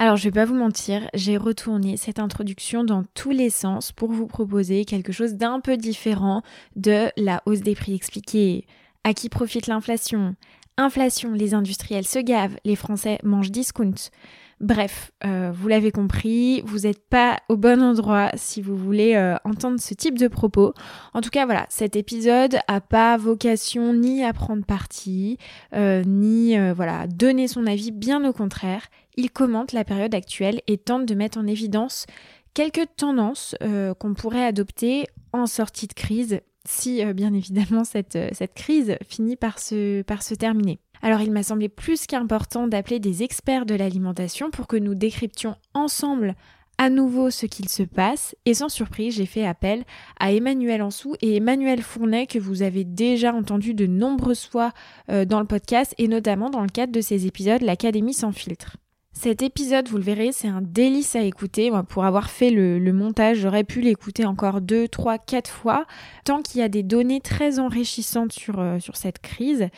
Alors, je vais pas vous mentir, j'ai retourné cette introduction dans tous les sens pour vous proposer quelque chose d'un peu différent de la hausse des prix expliquée. À qui profite l'inflation? Inflation, les industriels se gavent, les Français mangent discount. Bref, euh, vous l'avez compris, vous n'êtes pas au bon endroit si vous voulez euh, entendre ce type de propos. En tout cas, voilà, cet épisode a pas vocation ni à prendre parti, euh, ni voilà donner son avis. Bien au contraire, il commente la période actuelle et tente de mettre en évidence quelques tendances qu'on pourrait adopter en sortie de crise, si bien évidemment cette, cette crise finit par se, terminer. Alors il m'a semblé plus qu'important d'appeler des experts de l'alimentation pour que nous décryptions ensemble à nouveau ce qu'il se passe et sans surprise j'ai fait appel à Emmanuel Ansou et Emmanuel Fournet que vous avez déjà entendu de nombreuses fois euh, dans le podcast et notamment dans le cadre de ces épisodes L'Académie sans filtre. Cet épisode, vous le verrez, c'est un délice à écouter. Pour avoir fait le, montage, j'aurais pu l'écouter encore deux, trois, quatre fois, tant qu'il y a des données très enrichissantes sur, euh, cette crise.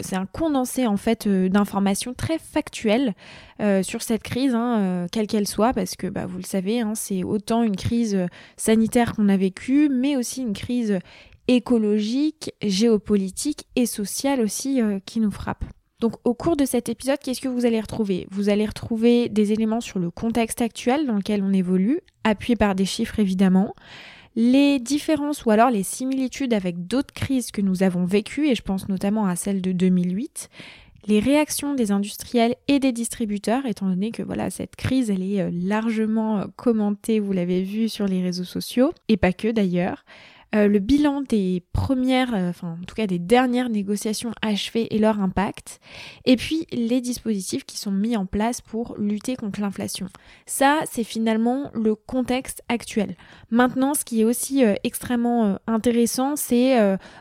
C'est un condensé, en fait, euh, d'informations très factuelles euh, sur cette crise, hein, quelle qu'elle soit, parce que, bah, vous le savez, hein, c'est autant une crise sanitaire qu'on a vécue, mais aussi une crise écologique, géopolitique et sociale aussi qui nous frappe. Donc au cours de cet épisode, qu'est-ce que vous allez retrouver? Vous allez retrouver des éléments sur le contexte actuel dans lequel on évolue, appuyés par des chiffres évidemment, les différences ou alors les similitudes avec d'autres crises que nous avons vécues, et je pense notamment à celle de 2008, les réactions des industriels et des distributeurs, étant donné que voilà cette crise est euh, largement euh, commentée, vous l'avez vu sur les réseaux sociaux, et pas que d'ailleurs, euh, le bilan des premières, euh, enfin en tout cas des dernières négociations achevées et leur impact, et puis les dispositifs qui sont mis en place pour lutter contre l'inflation. Ça, c'est finalement le contexte actuel. Maintenant, ce qui est aussi euh, extrêmement intéressant, c'est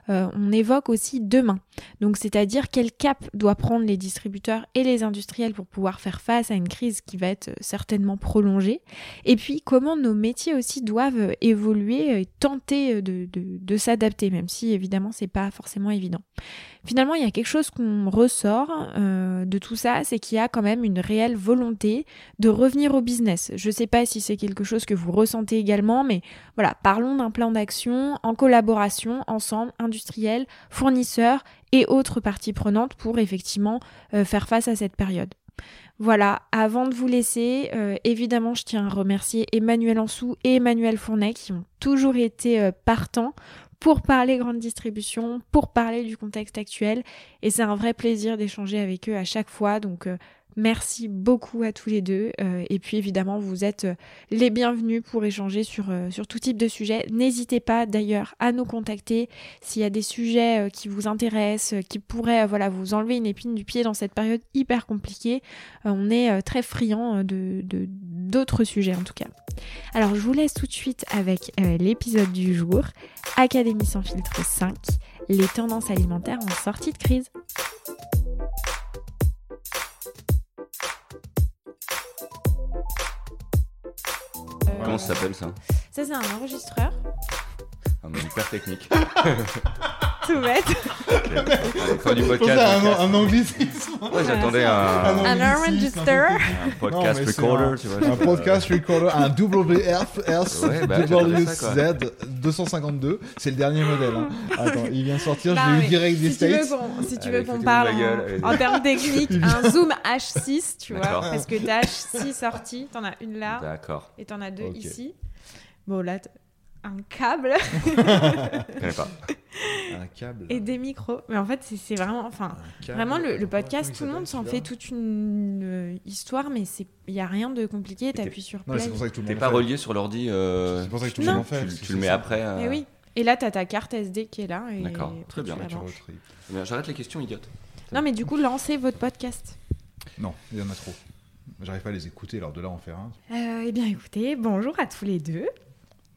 on évoque aussi demain. Donc c'est-à-dire quel cap doit prendre les distributeurs et les industriels pour pouvoir faire face à une crise qui va être certainement prolongée, et puis comment nos métiers aussi doivent évoluer et tenter de de, s'adapter, même si évidemment c'est pas forcément évident. Finalement, il y a quelque chose qu'on ressort euh, de tout ça, c'est qu'il y a quand même une réelle volonté de revenir au business. Je sais pas si c'est quelque chose que vous ressentez également, mais voilà, parlons d'un plan d'action en collaboration ensemble, industriels, fournisseurs et autres parties prenantes pour effectivement euh, faire face à cette période. Voilà, avant de vous laisser, euh, évidemment, je tiens à remercier Emmanuel Ansou et Emmanuel Fournet qui ont toujours été euh, partants pour parler grande distribution, pour parler du contexte actuel. Et c'est un vrai plaisir d'échanger avec eux à chaque fois. Donc, euh, Merci beaucoup à tous les deux. Euh, et puis évidemment, vous êtes euh, les bienvenus pour échanger sur, euh, sur tout type de sujet. N'hésitez pas d'ailleurs à nous contacter s'il y a des sujets qui vous intéressent, qui pourraient voilà, vous enlever une épine du pied dans cette période hyper compliquée. on est très friand de, d'autres sujets en tout cas. Alors je vous laisse tout de suite avec l'épisode du jour, Académie sans filtre 5, les tendances alimentaires en sortie de crise. Comment ça s'appelle ça? Ça, c'est un enregistreur. Un nom hyper technique. Tout bête. Okay. du podcast. Un, un, anglicisme. Ouais, j'attendais un, un, un enregister. Un podcast non, recorder, tu vois. Un podcast recorder, un WRS ouais, bah, WZ 252. C'est le dernier modèle. Hein. Attends, il vient de sortir, bah, je l'ai eu direct des si States. Tu veux si tu veux qu'on parle en, en, termes techniques, un Zoom H6, tu vois, parce que t'as H6 sorti, t'en as une là. D'accord. Et t'en as deux okay. ici. Bon, là, un câble. Je connais pas. Un câble. Et des micros. Mais en fait, c'est vraiment, enfin, vraiment le, podcast, tout le monde s'en fait toute une euh, histoire, mais il y a rien de compliqué. T'appuies sur play. T'es pas relié sur l'ordi. Euh... C'est pour ça que tout le monde fait. Tu, le mets après. Euh... Mais oui. Et là, t'as ta carte SD qui est là. D'accord. Très bien. J'arrête les questions idiotes. Non, mais du coup, lancez votre podcast. Non, il y en a trop. J'arrive pas à les écouter, alors de là en faire un. Euh, eh bien, écoutez, bonjour à tous les deux.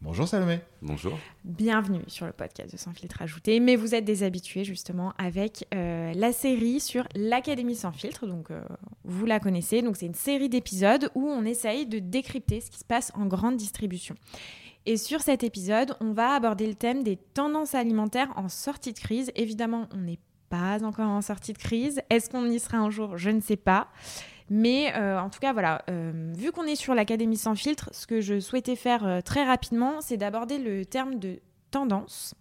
Bonjour Salomé. Bonjour. Bienvenue sur le podcast de Sans filtre ajouté. Mais vous êtes des habitués justement avec euh, la série sur l'Académie sans filtre. Donc euh, vous la connaissez. Donc c'est une série d'épisodes où on essaye de décrypter ce qui se passe en grande distribution. Et sur cet épisode, on va aborder le thème des tendances alimentaires en sortie de crise. Évidemment, on n'est pas encore en sortie de crise. Est-ce qu'on y sera un jour? Je ne sais pas. Mais en tout cas, voilà, vu qu'on est sur l'Académie sans filtre, ce que je souhaitais faire très rapidement, c'est d'aborder le terme de tendance.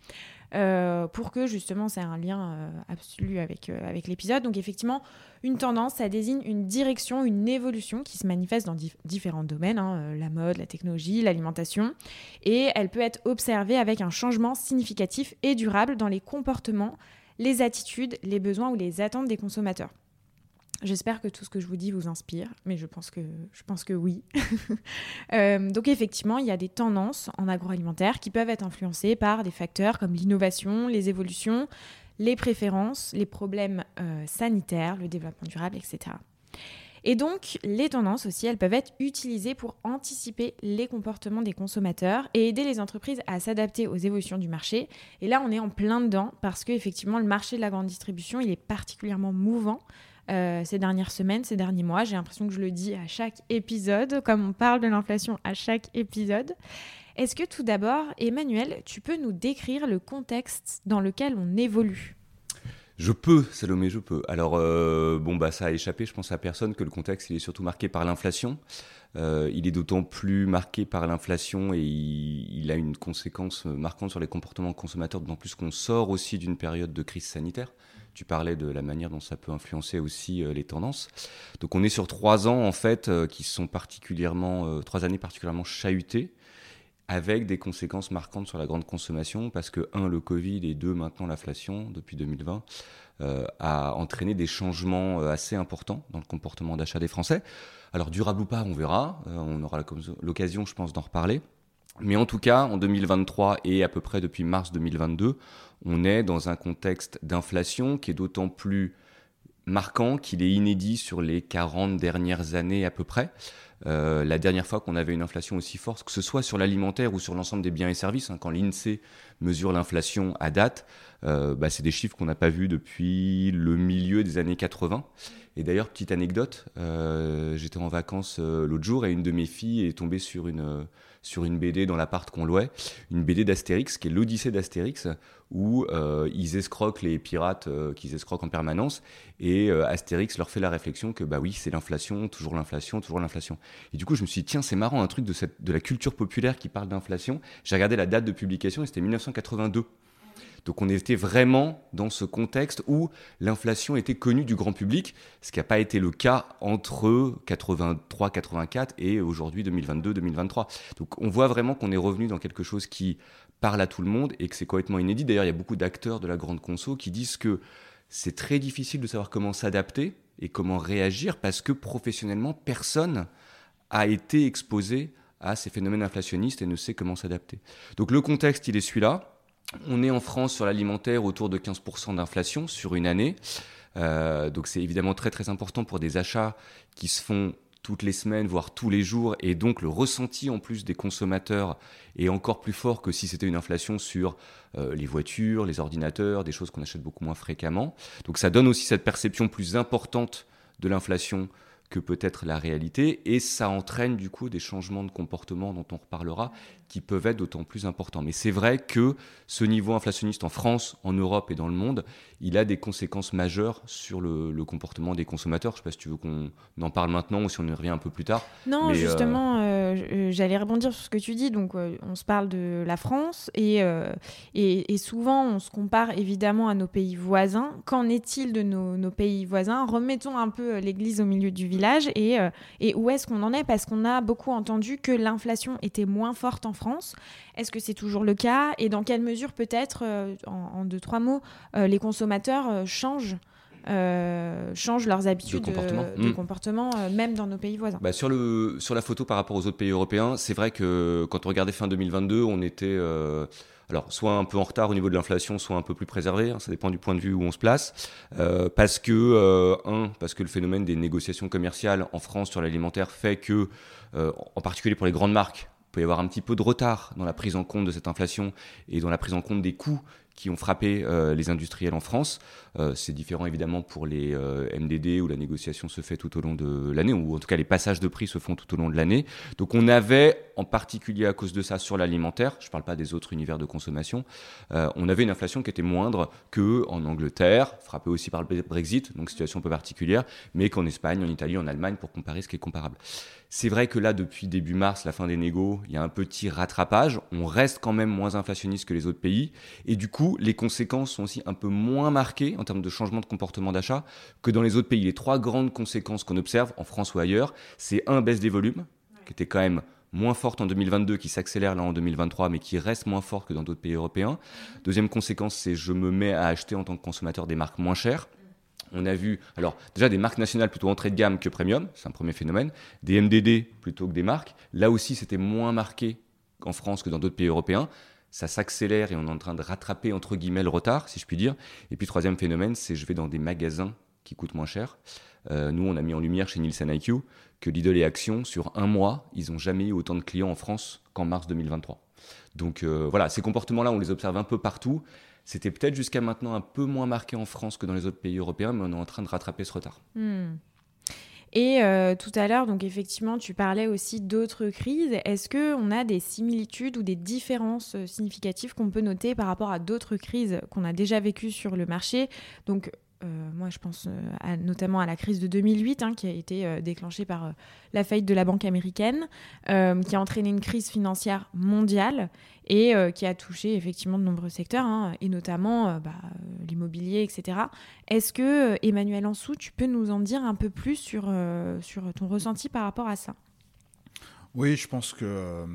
Euh, pour que justement c'est un lien euh, absolu avec, euh, avec l'épisode. Donc effectivement, une tendance, ça désigne une direction, une évolution qui se manifeste dans différents domaines, hein, la mode, la technologie, l'alimentation, et elle peut être observée avec un changement significatif et durable dans les comportements, les attitudes, les besoins ou les attentes des consommateurs. J'espère que tout ce que je vous dis vous inspire, mais je pense que, je pense que oui. Euh, donc effectivement, il y a des tendances en agroalimentaire qui peuvent être influencées par des facteurs comme l'innovation, les évolutions, les préférences, les problèmes euh, sanitaires, le développement durable, etc. Et donc, les tendances aussi, elles peuvent être utilisées pour anticiper les comportements des consommateurs et aider les entreprises à s'adapter aux évolutions du marché. Et là, on est en plein dedans parce qu'effectivement, le marché de la grande distribution, il est particulièrement mouvant. Euh, ces dernières semaines, ces derniers mois. J'ai l'impression que je le dis à chaque épisode, comme on parle de l'inflation à chaque épisode. Est-ce que tout d'abord, Emmanuel, tu peux nous décrire le contexte dans lequel on évolue? Je peux, Salomé, je peux. Alors, euh, bon, bah, ça a échappé, je pense, à personne que le contexte, il est surtout marqué par l'inflation. Euh, il est d'autant plus marqué par l'inflation et il, a une conséquence marquante sur les comportements consommateurs, d'autant plus qu'on sort aussi d'une période de crise sanitaire. Tu parlais de la manière dont ça peut influencer aussi euh, les tendances. Donc on est sur trois ans en fait euh, qui sont particulièrement euh, trois années particulièrement chahutées avec des conséquences marquantes sur la grande consommation parce que un le Covid et deux maintenant l'inflation depuis 2020 a entraîné des changements assez importants dans le comportement d'achat des Français. Alors durable ou pas, on verra. on aura l'occasion, je pense, d'en reparler. Mais en tout cas, en 2023 et à peu près depuis mars 2022, on est dans un contexte d'inflation qui est d'autant plus marquant qu'il est inédit sur les 40 dernières années à peu près. Euh, la dernière fois qu'on avait une inflation aussi forte, que ce soit sur l'alimentaire ou sur l'ensemble des biens et services, hein, quand l'INSEE mesure l'inflation à date, euh, bah, c'est des chiffres qu'on n'a pas vus depuis le milieu des années 80. Et d'ailleurs, petite anecdote, euh, j'étais en vacances l'autre jour et une de mes filles est tombée sur une sur une BD dans l'appart qu'on louait, une BD d'Astérix qui est l'Odyssée d'Astérix, où euh, ils escroquent les pirates euh, qu'ils escroquent en permanence, et euh, Astérix leur fait la réflexion que bah oui, c'est l'inflation, toujours l'inflation, toujours l'inflation. Et du coup, je me suis dit, tiens, c'est marrant, un truc de, cette, de la culture populaire qui parle d'inflation. J'ai regardé la date de publication et c'était 1982. Donc on était vraiment dans ce contexte où l'inflation était connue du grand public, ce qui n'a pas été le cas entre 83, 84 et aujourd'hui 2022, 2023. Donc on voit vraiment qu'on est revenu dans quelque chose qui parle à tout le monde et que c'est complètement inédit. D'ailleurs, il y a beaucoup d'acteurs de la grande conso qui disent que c'est très difficile de savoir comment s'adapter et comment réagir parce que professionnellement, personne a été exposé à ces phénomènes inflationnistes et ne sait comment s'adapter. Donc le contexte, il est celui-là. On est en France sur l'alimentaire autour de 15% d'inflation sur une année. Euh, donc c'est évidemment très très important pour des achats qui se font toutes les semaines, voire tous les jours, et donc le ressenti en plus des consommateurs est encore plus fort que si c'était une inflation sur euh, les voitures, les ordinateurs, des choses qu'on achète beaucoup moins fréquemment. Donc ça donne aussi cette perception plus importante de l'inflation que peut-être la réalité, et ça entraîne du coup des changements de comportement dont on reparlera, qui peuvent être d'autant plus importants. Mais c'est vrai que ce niveau inflationniste en France, en Europe et dans le monde, il a des conséquences majeures sur le, comportement des consommateurs. Je ne sais pas si tu veux qu'on en parle maintenant ou si on y revient un peu plus tard. Non, euh, justement, euh, j'allais rebondir sur ce que tu dis. Donc, euh, on se parle de la France et, et, souvent, on se compare évidemment à nos pays voisins. Qu'en est-il de nos, nos, pays voisins? Remettons un peu l'église au milieu du village et, et où est-ce qu'on en est? Parce qu'on a beaucoup entendu que l'inflation était moins forte en France. Est-ce que c'est toujours le cas Et dans quelle mesure peut-être, euh, en, deux, trois mots, euh, les consommateurs euh, changent changent leurs habitudes de comportement, hmm. même dans nos pays voisins? Bah, sur, le, sur la photo par rapport aux autres pays européens, c'est vrai que quand on regardait fin 2022, on était alors soit un peu en retard au niveau de l'inflation, soit un peu plus préservé, hein, ça dépend du point de vue où on se place, parce que un, parce que le phénomène des négociations commerciales en France sur l'alimentaire fait que, en particulier pour les grandes marques, peut y avoir un petit peu de retard dans la prise en compte de cette inflation et dans la prise en compte des coûts qui ont frappé euh, les industriels en France. Euh, c'est différent évidemment pour les euh, MDD où la négociation se fait tout au long de l'année, ou en tout cas les passages de prix se font tout au long de l'année. Donc on avait, en particulier à cause de ça, sur l'alimentaire, je ne parle pas des autres univers de consommation, on avait une inflation qui était moindre qu'en Angleterre, frappée aussi par le Brexit, donc situation un peu particulière, mais qu'en Espagne, en Italie, en Allemagne, pour comparer ce qui est comparable. C'est vrai que là, depuis début mars, la fin des négos, il y a un petit rattrapage. On reste quand même moins inflationniste que les autres pays. Et du coup, les conséquences sont aussi un peu moins marquées termes de changement de comportement d'achat que dans les autres pays. Les trois grandes conséquences qu'on observe en France ou ailleurs, c'est un, baisse des volumes, qui était quand même moins forte en 2022, qui s'accélère là en 2023, mais qui reste moins forte que dans d'autres pays européens. Deuxième conséquence, c'est je me mets à acheter en tant que consommateur des marques moins chères. On a vu, alors déjà des marques nationales plutôt entrée de gamme que premium, c'est un premier phénomène, des MDD plutôt que des marques. Là aussi, c'était moins marqué en France que dans d'autres pays européens. Ça s'accélère et on est en train de rattraper entre guillemets le retard, si je puis dire. Et puis troisième phénomène, c'est je vais dans des magasins qui coûtent moins cher. Euh, nous, on a mis en lumière chez Nielsen IQ que Lidl et Action, sur un mois, ils n'ont jamais eu autant de clients en France qu'en mars 2023. Donc euh, voilà, ces comportements-là, on les observe un peu partout. C'était peut-être jusqu'à maintenant un peu moins marqué en France que dans les autres pays européens, mais on est en train de rattraper ce retard. Hmm. Et euh, tout à l'heure, donc effectivement, tu parlais aussi d'autres crises. Est-ce qu'on a des similitudes ou des différences euh, significatives qu'on peut noter par rapport à d'autres crises qu'on a déjà vécues sur le marché? Donc, euh, moi, je pense notamment à la crise de 2008, hein, qui a été déclenchée par la faillite de la banque américaine, qui a entraîné une crise financière mondiale et qui a touché effectivement de nombreux secteurs, hein, et notamment bah, l'immobilier, etc. Est-ce que, Emmanuel Ansou, tu peux nous en dire un peu plus sur, sur ton ressenti par rapport à ça? Oui, je pense que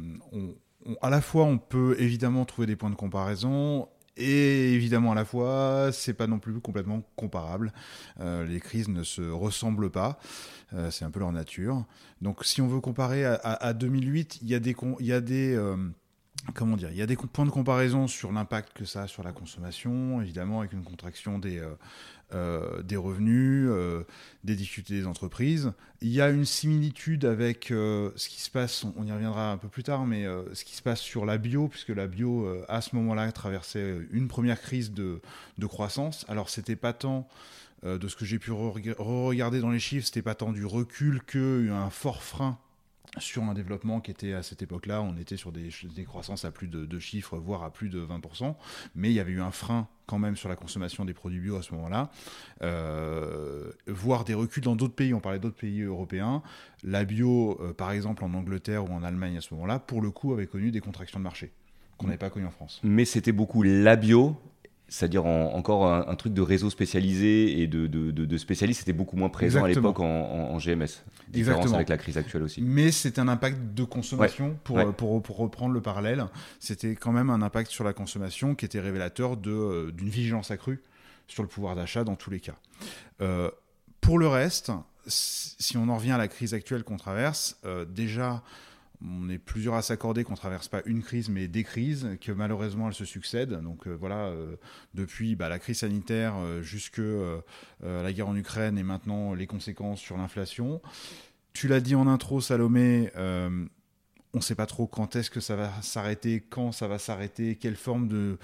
la fois, on peut évidemment trouver des points de comparaison et évidemment, à la fois, c'est pas non plus complètement comparable. Euh, les crises ne se ressemblent pas. Euh, c'est un peu leur nature. Donc, si on veut comparer à, 2008, il y a des, il y a des euh, comment dire, il y a des points de comparaison sur l'impact que ça a sur la consommation, évidemment avec une contraction des, euh, euh, des revenus, euh, des difficultés des entreprises. Il y a une similitude avec ce qui se passe, on y reviendra un peu plus tard, mais ce qui se passe sur la bio, puisque la bio à ce moment-là traversait une première crise de, de croissance. Alors c'était pas tant de ce que j'ai pu re-regarder dans les chiffres, c'était pas tant du recul qu'un fort frein sur un développement qui était à cette époque-là, on était sur des, des croissances à plus de, chiffres, voire à plus de 20%, mais il y avait eu un frein quand même sur la consommation des produits bio à ce moment-là, euh, voire des reculs dans d'autres pays, on parlait d'autres pays européens, la bio, euh, par exemple en Angleterre ou en Allemagne à ce moment-là, pour le coup avait connu des contractions de marché qu'on n'avait pas connu en France. Mais c'était beaucoup la bio c'est-à-dire encore un, truc de réseau spécialisé et de, de, spécialistes, c'était beaucoup moins présent à l'époque en, GMS. Différence avec la crise actuelle aussi. Mais c'est un impact de consommation, pour, Pour, pour, reprendre le parallèle, c'était quand même un impact sur la consommation qui était révélateur euh, d'une vigilance accrue sur le pouvoir d'achat dans tous les cas. Euh, pour le reste, si on en revient à la crise actuelle qu'on traverse, euh, déjà, on est plusieurs à s'accorder qu'on traverse pas une crise mais des crises, que malheureusement elles se succèdent. Donc euh, voilà, euh, depuis bah, la crise sanitaire euh, jusque la guerre en Ukraine et maintenant les conséquences sur l'inflation. Tu l'as dit en intro, Salomé. on ne sait pas trop quand est-ce que ça va s'arrêter, quand ça va s'arrêter, quelle forme de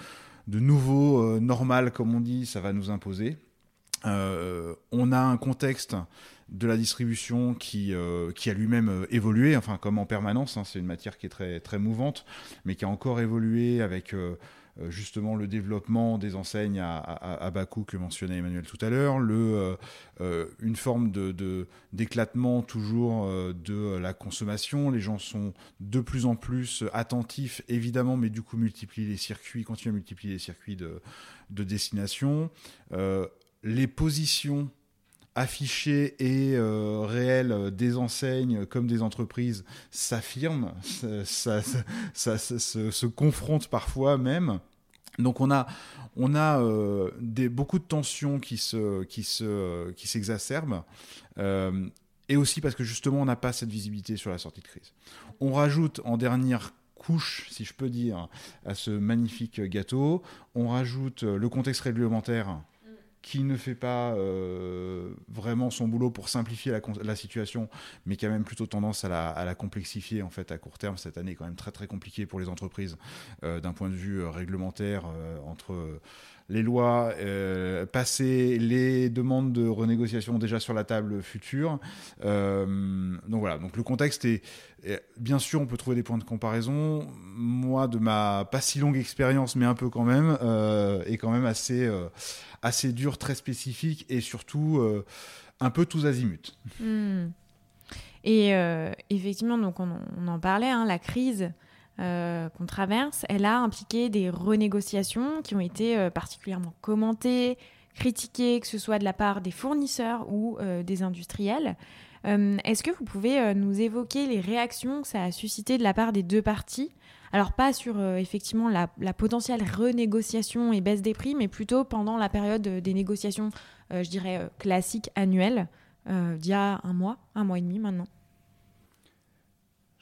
nouveau normal, comme on dit, ça va nous imposer. on a un contexte de la distribution qui, euh, qui a lui-même euh, évolué, enfin comme en permanence, hein, c'est une matière qui est très, très mouvante, mais qui a encore évolué avec euh, justement le développement des enseignes à, à, bas coût que mentionnait Emmanuel tout à l'heure, une forme de, d'éclatement toujours de la consommation. Les gens sont de plus en plus attentifs, évidemment, mais du coup multiplient les circuits, continuent à multiplier les circuits de, de destination. les positions affiché et euh, réel des enseignes comme des entreprises s'affirment, ça, se, confrontent parfois même. Donc on a, on a euh, des, beaucoup de tensions qui se, qui se, qui s'exacerbent. Euh, et aussi parce que justement on n'a pas cette visibilité sur la sortie de crise. On rajoute en dernière couche, si je peux dire, à ce magnifique gâteau, on rajoute le contexte réglementaire qui ne fait pas euh, vraiment son boulot pour simplifier la, situation, mais qui a même plutôt tendance à la, complexifier en fait à court terme. Cette année est quand même très très compliquée pour les entreprises euh, d'un point de vue euh, réglementaire entre les lois passées, les demandes de renégociation déjà sur la table future. donc voilà, donc le contexte est, bien sûr on peut trouver des points de comparaison. Moi de ma pas si longue expérience, mais un peu quand même, est quand même assez assez dur, très spécifique et surtout euh, un peu tous azimuts. Hmm. Et euh, effectivement, donc on, en parlait, hein, la crise euh, qu'on traverse, elle a impliqué des renégociations qui ont été particulièrement commentées, critiquées, que ce soit de la part des fournisseurs ou des industriels. Est-ce que vous pouvez nous évoquer les réactions que ça a suscité de la part des deux parties? Alors pas sur euh, effectivement la, potentielle renégociation et baisse des prix, mais plutôt pendant la période des négociations, euh, je dirais, euh, classiques annuelles, d'il y a un mois, un mois et demi maintenant.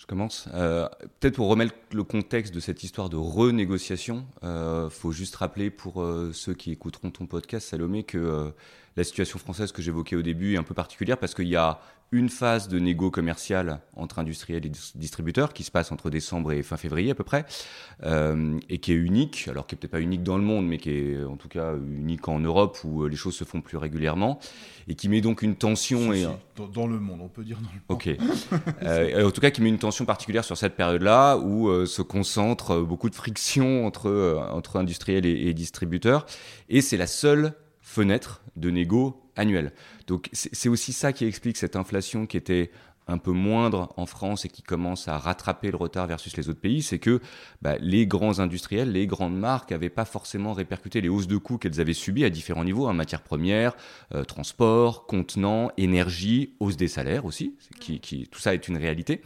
Je commence. Peut-être pour remettre le contexte de cette histoire de renégociation, il faut juste rappeler pour ceux qui écouteront ton podcast, Salomé, que la situation française que j'évoquais au début est un peu particulière parce qu'il y a une phase de négo commercial entre industriels et distributeurs qui se passe entre décembre et fin février à peu près, euh, et qui est unique, alors qui est peut-être pas unique dans le monde, mais qui est en tout cas unique en Europe où euh, les choses se font plus régulièrement, et qui met donc une tension. et, dans, le monde, on peut dire dans le monde. Ok. euh, en tout cas, qui met une tension particulière sur cette période-là où euh, se concentre beaucoup de friction entre, entre industriels et, et distributeurs, et c'est la seule fenêtre de négo Donc c'est aussi ça qui explique cette inflation qui était un peu moindre en France et qui commence à rattraper le retard versus les autres pays, c'est que bah, les grands industriels, les grandes marques n'avaient pas forcément répercuté les hausses de coûts qu'elles avaient subies à différents niveaux, en hein, matière première, euh, transport, contenants, énergie, hausse des salaires aussi, qui, tout ça est une réalité.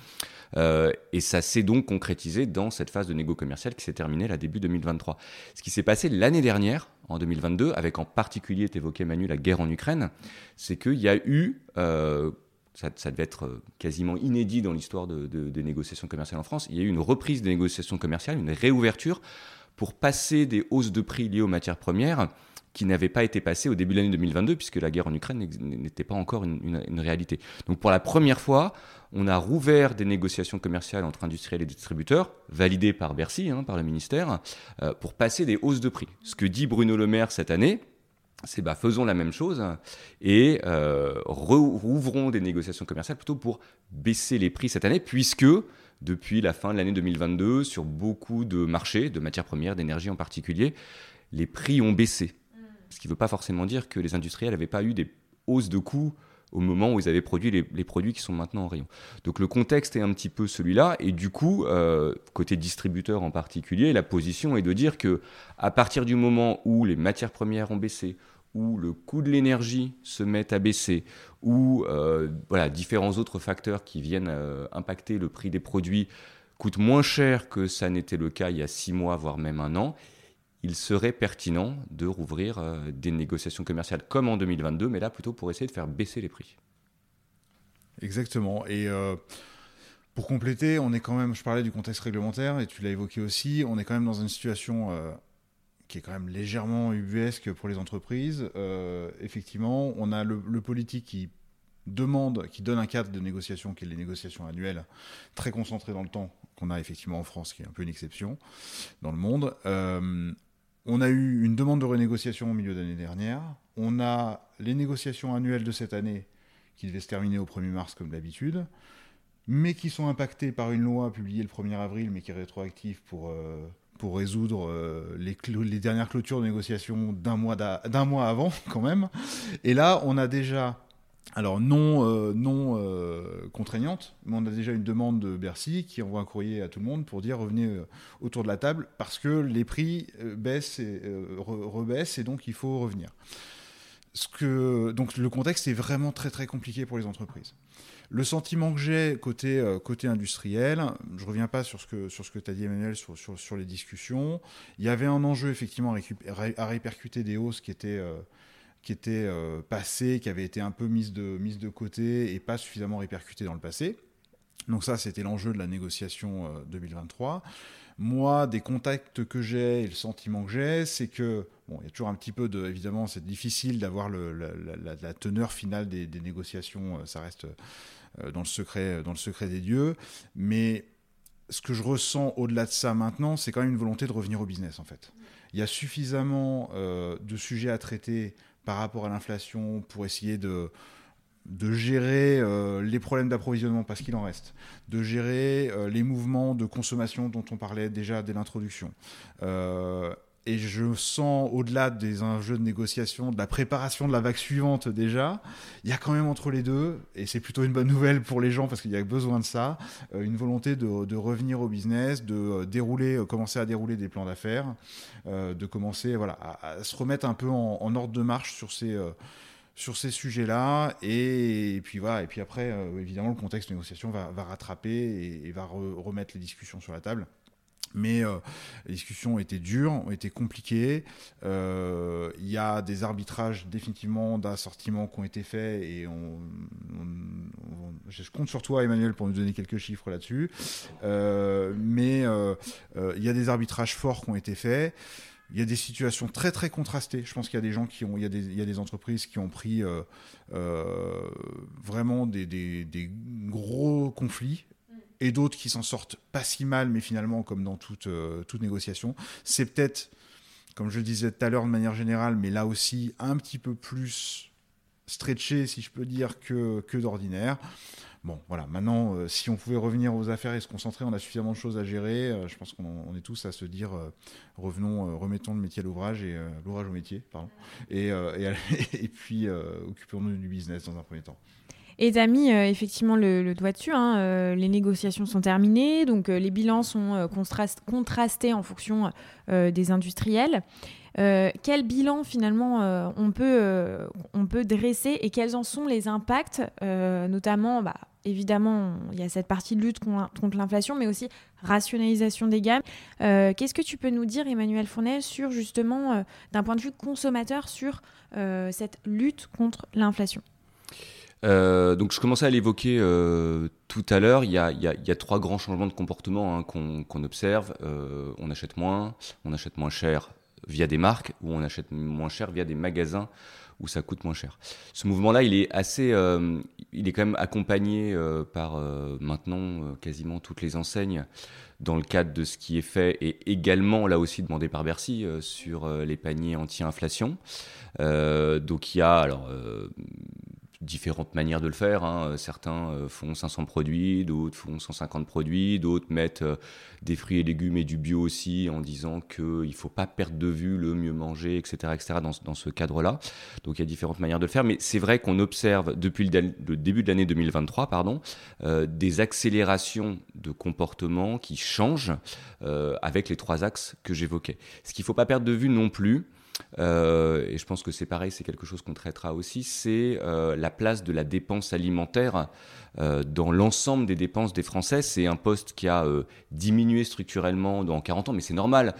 Euh, et ça s'est donc concrétisé dans cette phase de négo commercial qui s'est terminée là début 2023. Ce qui s'est passé l'année dernière, en 2022, avec en particulier, tu évoquais Manu, la guerre en Ukraine, c'est qu'il y a eu... Euh, ça, devait être euh, quasiment inédit dans l'histoire de, des négociations commerciales en France. Il y a eu une reprise des négociations commerciales, une réouverture pour passer des hausses de prix liées aux matières premières qui n'avaient pas été passées au début de l'année 2022, puisque la guerre en Ukraine n'était pas encore une, réalité. Donc pour la première fois, on a rouvert des négociations commerciales entre industriels et distributeurs, validées par Bercy, hein, par le ministère, euh, pour passer des hausses de prix. Ce que dit Bruno Le Maire cette année, c'est bah, faisons la même chose et euh, rouvrons des négociations commerciales plutôt pour baisser les prix cette année, puisque depuis la fin de l'année 2022, sur beaucoup de marchés, de matières premières, d'énergie en particulier, les prix ont baissé. Ce qui ne veut pas forcément dire que les industriels n'avaient pas eu des hausses de coûts au moment où ils avaient produit les, produits qui sont maintenant en rayon. Donc le contexte est un petit peu celui-là, et du coup, euh, côté distributeur en particulier, la position est de dire que à partir du moment où les matières premières ont baissé, où le coût de l'énergie se met à baisser, où euh, voilà, différents autres facteurs qui viennent euh, impacter le prix des produits coûtent moins cher que ça n'était le cas il y a six mois, voire même un an, il serait pertinent de rouvrir euh, des négociations commerciales comme en 2022, mais là plutôt pour essayer de faire baisser les prix. Exactement. Et euh, pour compléter, on est quand même, je parlais du contexte réglementaire et tu l'as évoqué aussi, on est quand même dans une situation euh, qui est quand même légèrement ubuesque pour les entreprises. effectivement, on a le, le, politique qui demande, qui donne un cadre de négociation qui est les négociations annuelles, très concentrées dans le temps, qu'on a effectivement en France, qui est un peu une exception dans le monde. On a eu une demande de renégociation au milieu d'année dernière. On a les négociations annuelles de cette année qui devaient se terminer au 1er mars comme d'habitude, mais qui sont impactées par une loi publiée le 1er avril, mais qui est rétroactive pour, euh, résoudre euh, les, les, dernières clôtures de négociations d'un mois, d'un mois avant quand même. Et là, on a déjà alors non, euh, non euh, contraignante, mais on a déjà une demande de Bercy qui envoie un courrier à tout le monde pour dire revenez euh, autour de la table parce que les prix baissent et rebaissent et donc il faut revenir. Ce que, donc le contexte est vraiment très très compliqué pour les entreprises. Le sentiment que j'ai côté, industriel, je ne reviens pas sur ce que, tu as dit Emmanuel sur, sur, les discussions, il y avait un enjeu effectivement à, répercuter des hausses qui étaient qui était euh, qui avait été un peu mise de, mise de côté et pas suffisamment répercutée dans le passé. Donc ça, c'était l'enjeu de la négociation 2023. Euh, Moi, des contacts que j'ai et le sentiment que j'ai, c'est que Bon, il y a toujours un petit peu de, évidemment, c'est difficile d'avoir la, teneur finale des, négociations, euh, ça reste euh, dans le secret, dans le secret des dieux. Mais ce que je ressens au-delà de ça maintenant, c'est quand même une volonté de revenir au business, en fait. Il y a suffisamment de sujets à traiter par rapport à l'inflation pour essayer de de gérer les problèmes d'approvisionnement parce qu'il en reste, de gérer les mouvements de consommation dont on parlait déjà dès l'introduction, et je sens, au-delà des enjeux de négociation, de la préparation de la vague suivante déjà, il y a quand même entre les deux, et c'est plutôt une bonne nouvelle pour les gens parce qu'il y a besoin de ça, euh, une volonté de, revenir au business, de euh, dérouler, euh, commencer à dérouler des plans d'affaires, de commencer voilà, à, se remettre un peu en, ordre de marche sur ces sur ces sujets-là. Et, puis voilà. Et puis après, évidemment, le contexte de négociation va, rattraper et, va remettre les discussions sur la table. Mais euh, les discussions ont été dures, ont été compliquées. Euh, il y a des arbitrages définitivement d'assortiment qui ont été faits et je compte sur toi, Emmanuel, pour nous donner quelques chiffres là-dessus. Euh, mais il y a des arbitrages forts qui ont été faits. Il y a des situations très très contrastées. Je pense qu'il y a des gens qui ont, il y a des, entreprises qui ont pris vraiment des, gros conflits et d'autres qui s'en sortent pas si mal, mais finalement, comme dans toute, euh, toute négociation. C'est peut-être, comme je le disais tout à l'heure de manière générale, mais là aussi un petit peu plus stretché, si je peux dire, que, que d'ordinaire. Bon, voilà, maintenant, euh, si on pouvait revenir aux affaires et se concentrer, on a suffisamment de choses à gérer. Euh, je pense qu'on est tous à se dire, revenons, remettons le métier à l'ouvrage et l'ouvrage au métier, pardon. Et, puis, occupons-nous du business dans un premier temps. Et tu as mis euh, effectivement le, doigt dessus. Hein, euh, les négociations sont terminées, donc euh, les bilans sont contrastés en fonction des industriels. quel bilan finalement on, peut, on peut dresser et quels en sont les impacts, notamment bah, évidemment, il y a cette partie de lutte contre l'inflation, mais aussi rationalisation des gammes. Qu'est-ce que tu peux nous dire, Emmanuel Fournet, sur justement, d'un point de vue consommateur, sur cette lutte contre l'inflation? Euh, donc je commençais à l'évoquer euh, tout à l'heure, il, y a, trois grands changements de comportement hein, qu'on observe. Euh, on achète moins, on achète moins cher via des marques, ou on achète moins cher via des magasins où ça coûte moins cher. Ce mouvement-là, il est assez, il est quand même accompagné par maintenant quasiment toutes les enseignes dans le cadre de ce qui est fait et également là aussi demandé par Bercy sur les paniers anti-inflation. donc il y a alors différentes manières de le faire. Hein. Certains euh, font 500 produits, d'autres font 150 produits, d'autres mettent euh, des fruits et légumes et du bio aussi en disant qu'il ne faut pas perdre de vue le mieux manger, etc. etc. dans, dans ce cadre-là. Donc il y a différentes manières de le faire, mais c'est vrai qu'on observe depuis le, début de l'année 2023 pardon, euh, des accélérations de comportement qui changent avec les trois axes que j'évoquais. Ce qu'il ne faut pas perdre de vue non plus, euh, et je pense que c'est pareil, c'est quelque chose qu'on traitera aussi, c'est euh, la place de la dépense alimentaire euh, dans l'ensemble des dépenses des Français. C'est un poste qui a diminué structurellement dans 40 ans, mais c'est normal.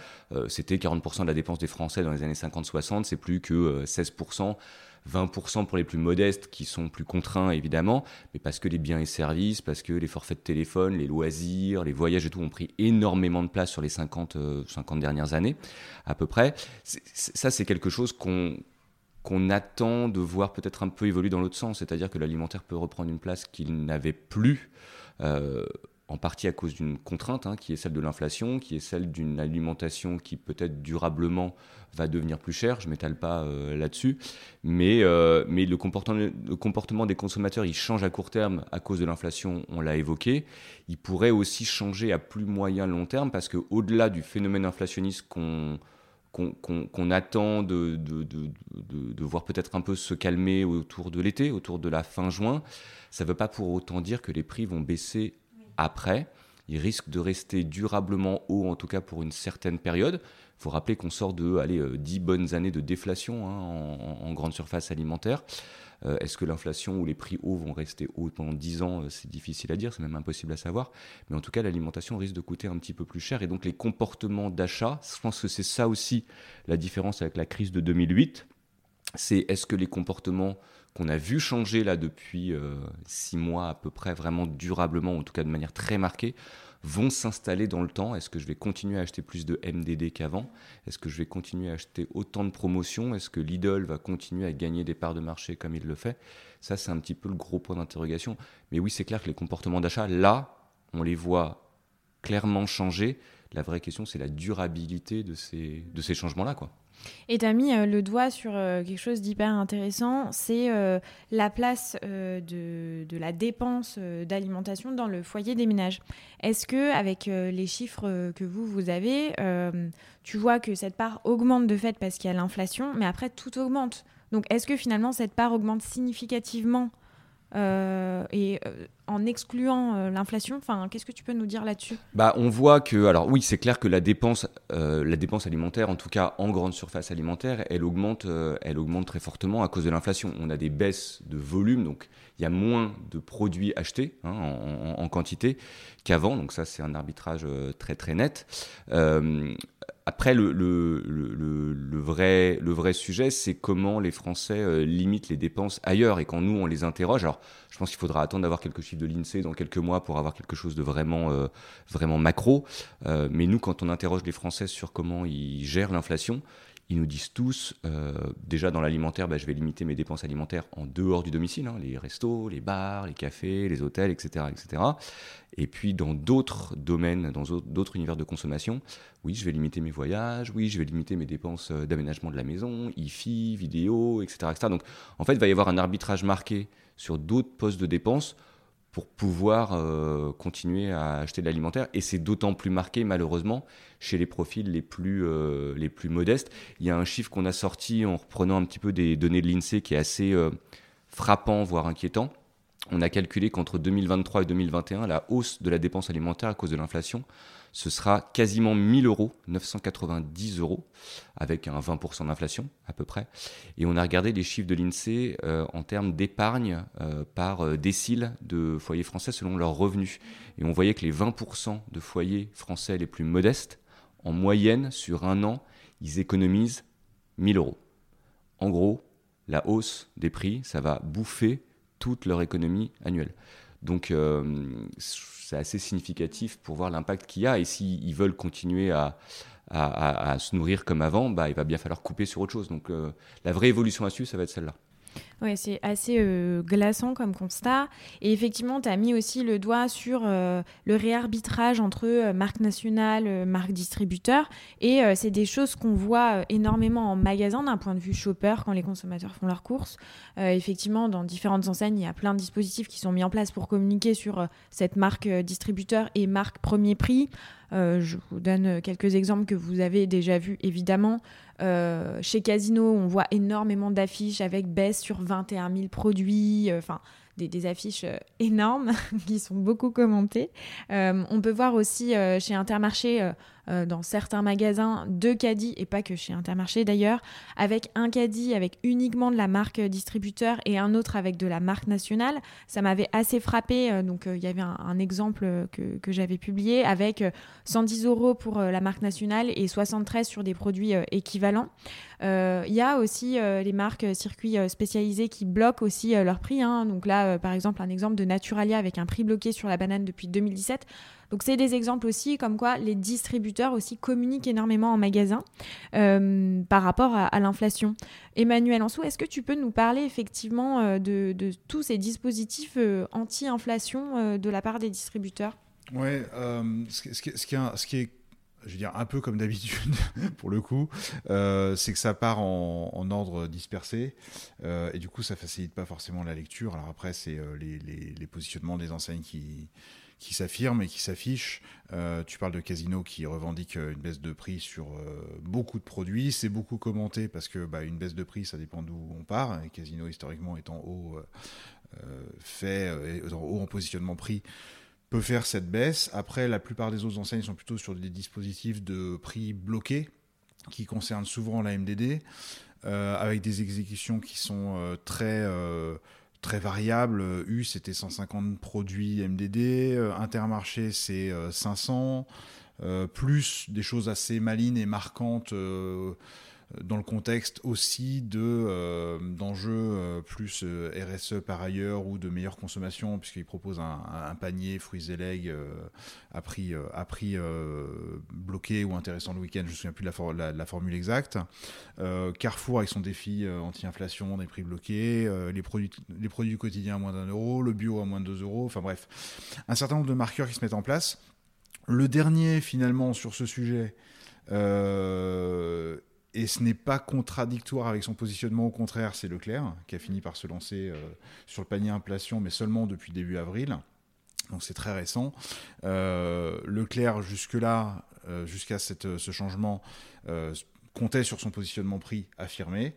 C'était 40% de la dépense des Français dans les années 50-60, c'est plus que 16%. 20% pour les plus modestes qui sont plus contraints évidemment, mais parce que les biens et services, parce que les forfaits de téléphone, les loisirs, les voyages et tout ont pris énormément de place sur les 50, 50 euh, dernières années à peu près. Ça c'est quelque chose qu'on qu'on attend de voir peut-être un peu évoluer dans l'autre sens, c'est-à-dire que l'alimentaire peut reprendre une place qu'il n'avait plus. Euh, en partie à cause d'une contrainte hein, qui est celle de l'inflation, qui est celle d'une alimentation qui peut-être durablement va devenir plus chère. Je m'étale pas euh, là-dessus. Mais, euh, mais le, comportement, des consommateurs, il change à court terme à cause de l'inflation, on l'a évoqué. Il pourrait aussi changer à plus moyen long terme parce qu'au-delà du phénomène inflationniste qu'on qu'on attend de, de, de, de voir peut-être un peu se calmer autour de l'été, autour de la fin juin, ça ne veut pas pour autant dire que les prix vont baisser après. Il risque de rester durablement haut, en tout cas pour une certaine période. Il faut rappeler qu'on sort de allez, 10 euh, bonnes années de déflation hein, en, grande surface alimentaire. Euh, est-ce que l'inflation ou les prix hauts vont rester hauts pendant 10 ans euh, C'est difficile à dire, c'est même impossible à savoir. Mais en tout cas, l'alimentation risque de coûter un petit peu plus cher. Et donc les comportements d'achat, je pense que c'est ça aussi la différence avec la crise de 2008. C'est est-ce que les comportements qu'on a vu changer là depuis six mois à peu près, vraiment durablement, en tout cas de manière très marquée, vont s'installer dans le temps Est-ce que je vais continuer à acheter plus de MDD qu'avant? Est-ce que je vais continuer à acheter autant de promotions? Est-ce que Lidl va continuer à gagner des parts de marché comme il le fait? Ça, c'est un petit peu le gros point d'interrogation. Mais oui, c'est clair que les comportements d'achat, là, on les voit clairement changer. La vraie question, c'est la durabilité de ces, de ces changements-là. quoi. Et tu as mis euh, le doigt sur euh, quelque chose d'hyper intéressant, c'est euh, la place de, de, la dépense d'alimentation dans le foyer des ménages. Est-ce que avec les chiffres que vous, vous avez, tu vois que cette part augmente de fait parce qu'il y a l'inflation, mais après tout augmente donc est-ce que finalement cette part augmente significativement euh, et euh, en excluant euh, l'inflation, qu'est-ce que tu peux nous dire là-dessus? Bah, on voit que, alors oui, c'est clair que la dépense, la dépense alimentaire, en tout cas en grande surface alimentaire, elle augmente, elle augmente très fortement à cause de l'inflation. On a des baisses de volume, donc il y a moins de produits achetés hein, en, quantité qu'avant, donc ça c'est un arbitrage très très net. Après, le, vrai, sujet, c'est comment les Français euh, limitent les dépenses ailleurs. Et quand nous, on les interroge, alors je pense qu'il faudra attendre d'avoir quelques chiffres de l'INSEE dans quelques mois pour avoir quelque chose de vraiment, euh, macro. Euh, mais nous, quand on interroge les Français sur comment ils gèrent l'inflation, ils nous disent tous, euh, déjà dans l'alimentaire, bah, je vais limiter mes dépenses alimentaires en dehors du domicile, hein, les restos, les bars, les cafés, les hôtels, etc. etc. Et puis dans d'autres domaines, dans d'autres univers de consommation, oui, je vais limiter mes voyages, oui, je vais limiter mes dépenses euh, d'aménagement de la maison, IFI, vidéo, etc., etc. Donc en fait, il va y avoir un arbitrage marqué sur d'autres postes de dépenses pour pouvoir euh, continuer à acheter de l'alimentaire. Et c'est d'autant plus marqué, malheureusement, chez les profils les plus, euh, les plus modestes. Il y a un chiffre qu'on a sorti en reprenant un petit peu des données de l'INSEE qui est assez euh, frappant, voire inquiétant. On a calculé qu'entre 2023 et 2021, la hausse de la dépense alimentaire à cause de l'inflation ce sera quasiment 1000 euros, 990 euros, avec un 20% d'inflation à peu près. Et on a regardé les chiffres de l'INSEE euh, en termes d'épargne euh, par euh, décile de foyers français selon leurs revenus. Et on voyait que les 20% de foyers français les plus modestes, en moyenne, sur un an, ils économisent 1000 euros. En gros, la hausse des prix, ça va bouffer toute leur économie annuelle. Donc, c'est assez significatif pour voir l'impact qu'il y a. Et s'ils veulent continuer à, se nourrir comme avant, bah, il va bien falloir couper sur autre chose. Donc euh, la vraie évolution à suivre, ça va être celle-là. Oui, c'est assez euh, glaçant comme constat. Et effectivement, tu as mis aussi le doigt sur euh, le réarbitrage entre euh, marque nationale, marque distributeur. Et c'est des choses qu'on voit énormément en magasin d'un point de vue shopper quand les consommateurs font leurs courses. effectivement, dans différentes enseignes, il y a plein de dispositifs qui sont mis en place pour communiquer sur cette marque distributeur et marque premier prix. je vous donne quelques exemples que vous avez déjà vus, évidemment. Chez Casino, on voit énormément d'affiches avec baisse sur 21 000 produits, euh, enfin des, affiches euh, énormes qui sont beaucoup commentées. on peut voir aussi chez Intermarché euh, dans certains magasins deux caddies, et pas que chez Intermarché d'ailleurs, avec un caddie avec uniquement de la marque distributeur et un autre avec de la marque nationale. Ça m'avait assez frappé. Euh, donc euh, il y avait un, exemple que, que j'avais publié avec 110 euros pour la marque nationale et 73 sur des produits équivalents. Il y a aussi les marques circuits spécialisés qui bloquent aussi leur prix. Hein. Donc là, par exemple, un exemple de Naturalia avec un prix bloqué sur la banane depuis 2017. Donc c'est des exemples aussi comme quoi les distributeurs aussi communiquent énormément en magasin euh, par rapport à, l'inflation. Emmanuel Ansou, est-ce que tu peux nous parler effectivement euh, de, tous ces dispositifs euh, anti-inflation de la part des distributeurs? Oui, ce, qui est je veux dire, un peu comme d'habitude, pour le coup, c'est que ça part en, ordre dispersé, et du coup, ça facilite pas forcément la lecture. Alors après, c'est les, positionnements des enseignes qui, qui s'affirme et qui s'affiche. Euh, tu parles de Casino qui revendique euh, une baisse de prix sur euh, beaucoup de produits. C'est beaucoup commenté parce que bah, une baisse de prix, ça dépend d'où on part. Et Casino, historiquement, étant haut, fait, haut en positionnement prix, peut faire cette baisse. Après, la plupart des autres enseignes sont plutôt sur des dispositifs de prix bloqués qui concernent souvent la MDD, avec des exécutions qui sont très très variable. U, c'était 150 produits MDD. Euh, Intermarché, c'est 500. Euh, euh, plus des choses assez malines et marquantes dans le contexte aussi de euh, d'enjeux euh, plus euh, RSE par ailleurs ou de meilleure consommation puisqu'il propose un, panier fruits et legs à prix à prix bloqué ou intéressant le week-end. Je me souviens plus de la, la, formule exacte. Carrefour avec son défi anti-inflation des prix bloqués les produits les produits quotidiens à moins d'un euro le bio à moins de deux euros enfin bref. Un certain nombre de marqueurs qui se mettent en place. Le dernier finalement sur ce sujet euh, et ce n'est pas contradictoire avec son positionnement, au contraire, c'est Leclerc qui a fini par se lancer euh, sur le panier inflation, mais seulement depuis début avril. Donc c'est très récent. Euh, Leclerc, jusque-là, euh, jusqu'à ce changement, comptait sur son positionnement prix affirmé.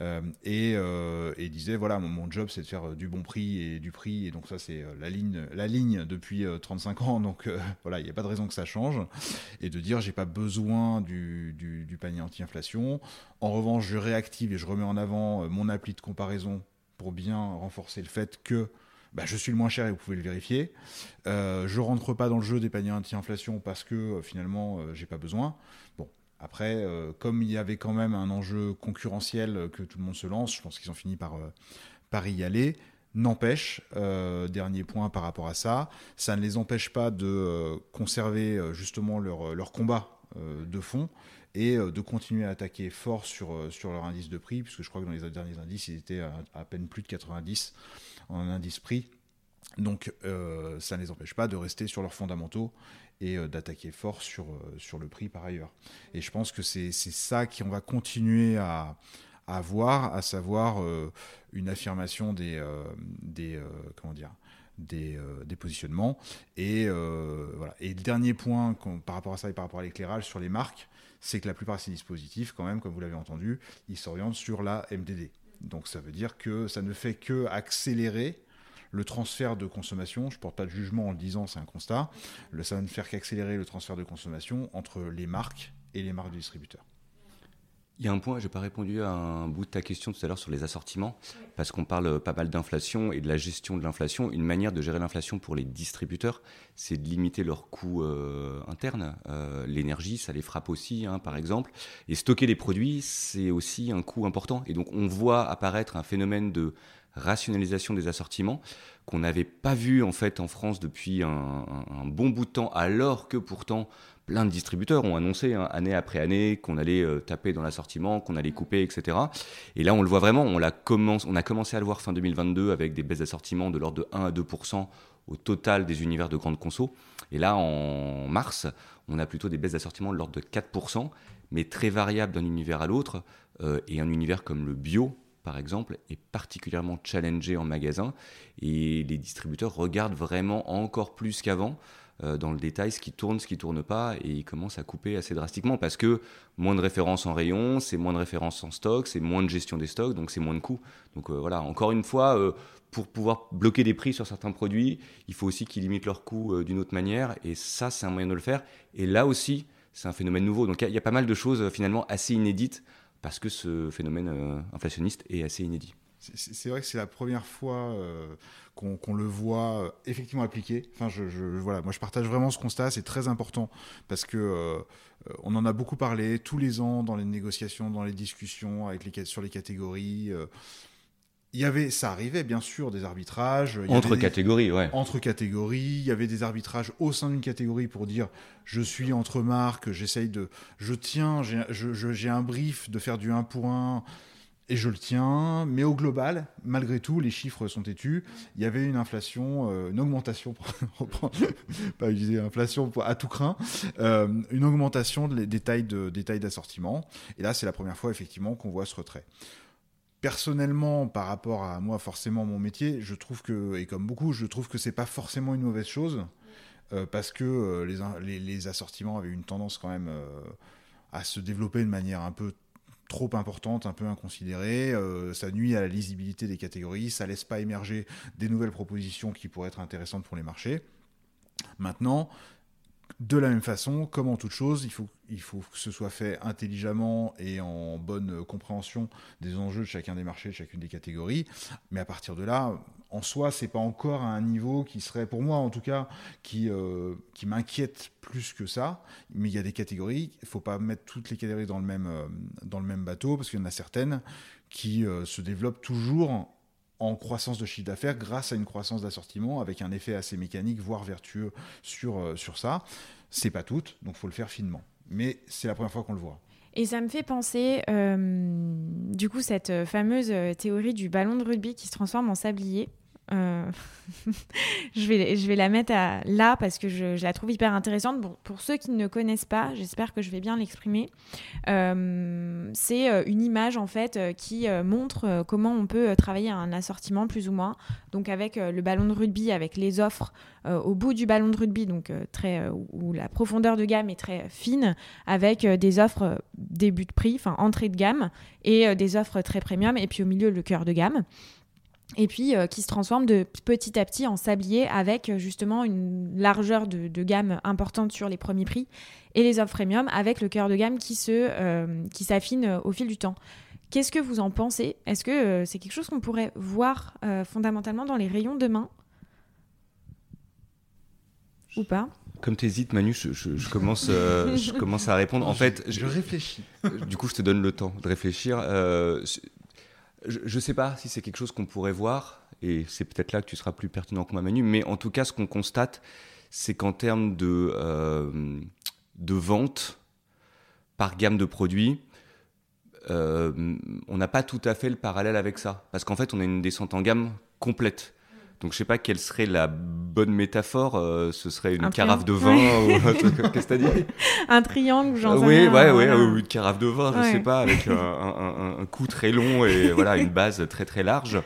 Euh, euh, et, disait voilà mon, job c'est de faire euh, du bon prix et du prix et donc ça c'est la ligne la ligne depuis 35 ans donc voilà il n'y a pas de raison que ça change et de dire j'ai pas besoin du, panier anti-inflation en revanche je réactive et je remets en avant mon appli de comparaison pour bien renforcer le fait que bah, je suis le moins cher et vous pouvez le vérifier. Euh, je rentre pas dans le jeu des paniers anti-inflation parce que finalement j'ai pas besoin. Bon, après, euh, comme il y avait quand même un enjeu concurrentiel que tout le monde se lance, je pense qu'ils ont fini par, euh, y aller. N'empêche, euh, dernier point par rapport à ça, ça ne les empêche pas de conserver justement leur, combat de fond et de continuer à attaquer fort sur, leur indice de prix, puisque je crois que dans les derniers indices, ils étaient à peine plus de 90 en indice prix. Donc ça ne les empêche pas de rester sur leurs fondamentaux et euh, d'attaquer fort sur, euh, sur le prix par ailleurs. Et je pense que c'est ça qu'on va continuer à, à à savoir euh, une affirmation des, des comment dire, des, des, positionnements. Et, voilà. et le dernier point par rapport à ça et par rapport à l'éclairage sur les marques, c'est que la plupart de ces dispositifs, quand même, comme vous l'avez entendu, ils s'orientent sur la MDD. Donc ça veut dire que ça ne fait que accélérer le transfert de consommation, je ne porte pas de jugement en le disant, c'est un constat, ça va ne faire qu'accélérer le transfert de consommation entre les marques et les marques du distributeur. Il y a un point, je n'ai pas répondu à un bout de ta question tout à l'heure sur les assortiments, parce qu'on parle pas mal d'inflation et de la gestion de l'inflation. Une manière de gérer l'inflation pour les distributeurs, c'est de limiter leurs coûts euh, internes. Euh, l'énergie, ça les frappe aussi, hein, par exemple. Et stocker les produits, c'est aussi un coût important. Et donc on voit apparaître un phénomène de rationalisation des assortiments qu'on n'avait pas vu en fait en France depuis un, bon bout de temps, alors que pourtant plein de distributeurs ont annoncé hein, année après année qu'on allait euh, taper dans l'assortiment, qu'on allait couper, etc. Et là, on le voit vraiment, on, a commencé, on a commencé à le voir fin 2022 avec des baisses d'assortiment de l'ordre de 1 à 2% au total des univers de grande conso. Et là, en mars, on a plutôt des baisses d'assortiment de l'ordre de 4% mais très variables d'un univers à l'autre. Euh, et un univers comme le bio, par exemple, est particulièrement challengé en magasin et les distributeurs regardent vraiment encore plus qu'avant euh, dans le détail ce qui tourne, ce qui tourne pas et ils commencent à couper assez drastiquement parce que moins de références en rayon, c'est moins de références en stock, c'est moins de gestion des stocks, donc c'est moins de coûts. Donc euh, voilà, encore une fois, euh, pour pouvoir bloquer des prix sur certains produits, il faut aussi qu'ils limitent leurs coûts d'une autre manière et ça, c'est un moyen de le faire. Et là aussi, c'est un phénomène nouveau. Donc il y, a pas mal de choses finalement assez inédites parce que ce phénomène euh, inflationniste est assez inédit. C'est vrai que c'est la première fois euh, qu'on le voit euh, effectivement appliqué. Enfin, je, voilà, moi je partage vraiment ce constat, c'est très important parce que on en a beaucoup parlé tous les ans dans les négociations, dans les discussions avec les, sur les catégories il y avait, ça arrivait bien sûr, des arbitrages. entre catégories, ouais. Entre catégories, il y avait des arbitrages au sein d'une catégorie pour dire je suis entre marques, j'essaye de. Je tiens, j'ai un brief de faire du 1 pour 1 et je le tiens. Mais au global, malgré tout, les chiffres sont têtus. Il y avait une inflation, euh, une augmentation, pas utiliser inflation à tout craint, euh, une augmentation des tailles d'assortiment. Et là, c'est la première fois effectivement qu'on voit ce retrait personnellement, par rapport à moi, forcément, mon métier, je trouve que, et comme beaucoup, je trouve que c'est pas forcément une mauvaise chose, euh, parce que euh, les, assortiments avaient une tendance quand même euh, à se développer de manière un peu trop importante, un peu inconsidérée, ça nuit à la lisibilité des catégories, ça laisse pas émerger des nouvelles propositions qui pourraient être intéressantes pour les marchés. Maintenant, de la même façon, comme en toute chose, il faut, il faut que ce soit fait intelligemment et en bonne compréhension des enjeux de chacun des marchés, de chacune des catégories. Mais à partir de là, en soi, c'est pas encore à un niveau qui serait, pour moi en tout cas, qui, euh, qui m'inquiète plus que ça. Mais il y a des catégories, il faut pas mettre toutes les catégories dans le même, euh, bateau, parce qu'il y en a certaines qui euh, se développent toujours en croissance de chiffre d'affaires grâce à une croissance d'assortiment avec un effet assez mécanique, voire vertueux sur, euh, sur ça. C'est pas tout, donc faut le faire finement. Mais c'est la première fois qu'on le voit. Et ça me fait penser, euh, du coup, cette fameuse euh, théorie du ballon de rugby qui se transforme en sablier. Euh, je, vais, la mettre là parce que je, la trouve hyper intéressante. Pour ceux qui ne connaissent pas, j'espère que je vais bien l'exprimer. Euh, c'est euh, une image en fait qui montre comment on peut travailler un assortiment plus ou moins. Donc avec le ballon de rugby, avec les offres au bout du ballon de rugby, donc très où la profondeur de gamme est très fine, avec des offres début de prix, enfin entrée de gamme, et des offres très premium, et puis au milieu le cœur de gamme et puis euh, qui se transforme de petit à petit en sablier avec euh, justement une largeur de, de, gamme importante sur les premiers prix et les offres premium avec le cœur de gamme qui se euh, qui s'affine au fil du temps. Qu'est-ce que vous en pensez? Est-ce que euh, c'est quelque chose qu'on pourrait voir fondamentalement dans les rayons demain? Ou pas? Comme tu hésites, Manu, je, je, je commence, euh, je commence à répondre. En fait, je, je, réfléchis. Du coup, je te donne le temps de réfléchir. Euh, je ne sais pas si c'est quelque chose qu'on pourrait voir, et c'est peut-être là que tu seras plus pertinent que moi, Manu, mais en tout cas, ce qu'on constate, c'est qu'en termes de, euh, vente par gamme de produits, euh, on n'a pas tout à fait le parallèle avec ça. Parce qu'en fait, on a une descente en gamme complète. Donc je sais pas quelle serait la bonne métaphore. Euh, ce serait une Un carafe de vin. ou- Qu'est-ce que t'as dit? Un triangle, j'en sais oui, ouais, ouais, ou une carafe de vin, je Ouais. sais pas, avec un, un, un- un cou très long et voilà une base très très large.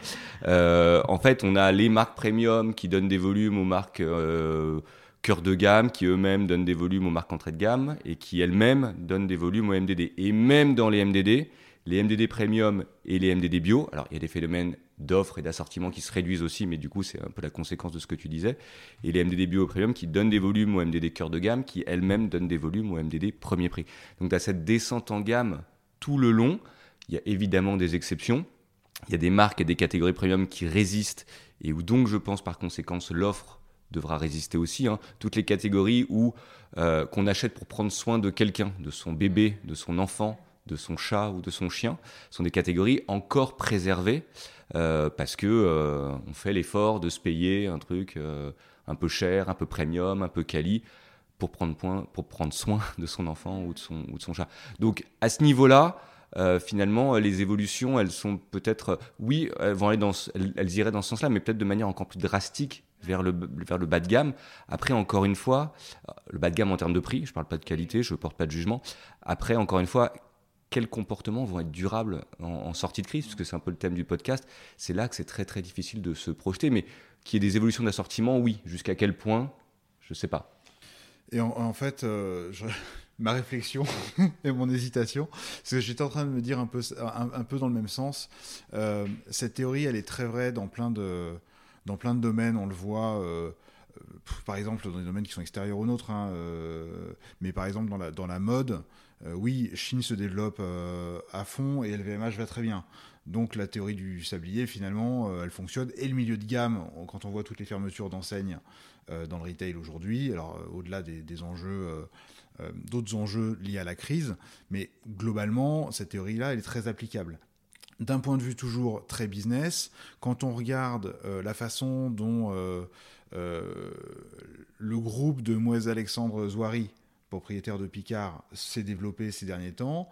Euh, en fait, on a les marques premium qui donnent des volumes aux marques euh, cœur de gamme, qui eux-mêmes donnent des volumes aux marques entrée de gamme et qui elles-mêmes donnent des volumes aux MDD. Et même dans les MDD, les MDD premium et les MDD bio, alors il y a des phénomènes d'offres et d'assortiments qui se réduisent aussi, mais du coup c'est un peu la conséquence de ce que tu disais, et les MDD bio premium qui donnent des volumes aux MDD cœur de gamme, qui elles-mêmes donnent des volumes aux MDD premier prix. Donc tu as cette descente en gamme tout le long, il y a évidemment des exceptions, il y a des marques et des catégories premium qui résistent, et où donc je pense par conséquence l'offre devra résister aussi. hein. Toutes les catégories où euh, qu'on achète pour prendre soin de quelqu'un, de son bébé, de son enfant, de son chat ou de son chien, sont des catégories encore préservées euh, parce que euh, on fait l'effort de se payer un truc euh, un peu cher, un peu premium, un peu quali pour prendre, point, pour prendre soin de son enfant ou de son, ou de son chat. Donc à ce niveau-là, finalement, les évolutions, elles sont peut-être, oui, elles vont aller dans, elles, iraient dans ce sens-là, mais peut-être de manière encore plus drastique vers le, vers le bas de gamme. Après, encore une fois, le bas de gamme en termes de prix, je parle pas de qualité, je porte pas de jugement. Après, encore une fois, quels comportements vont être durables en, sortie de crise, puisque c'est un peu le thème du podcast. C'est là que c'est très très difficile de se projeter, mais qu'il y ait des évolutions d'assortiment, oui. Jusqu'à quel point, je sais pas. Et en, fait, euh, ma réflexion et mon hésitation, c'est que j'étais en train de me dire un peu, un, peu dans le même sens. Euh, cette théorie, elle est très vraie dans plein de, dans plein de domaines. On le voit, euh, par exemple, dans des domaines qui sont extérieurs aux nôtres. hein, mais par exemple, dans la, dans la mode, oui, Chine se développe euh, à fond et LVMH va très bien. Donc la théorie du sablier, finalement, euh, elle fonctionne. Et le milieu de gamme, quand on voit toutes les fermetures d'enseignes euh, dans le retail aujourd'hui, alors euh, au-delà des, enjeux, euh, euh, d'autres enjeux liés à la crise, mais globalement, cette théorie-là, elle est très applicable. D'un point de vue toujours très business, quand on regarde euh, la façon dont euh, euh, le groupe de Moïse Alexandre Zouari, propriétaire de Picard, s'est développé ces derniers temps,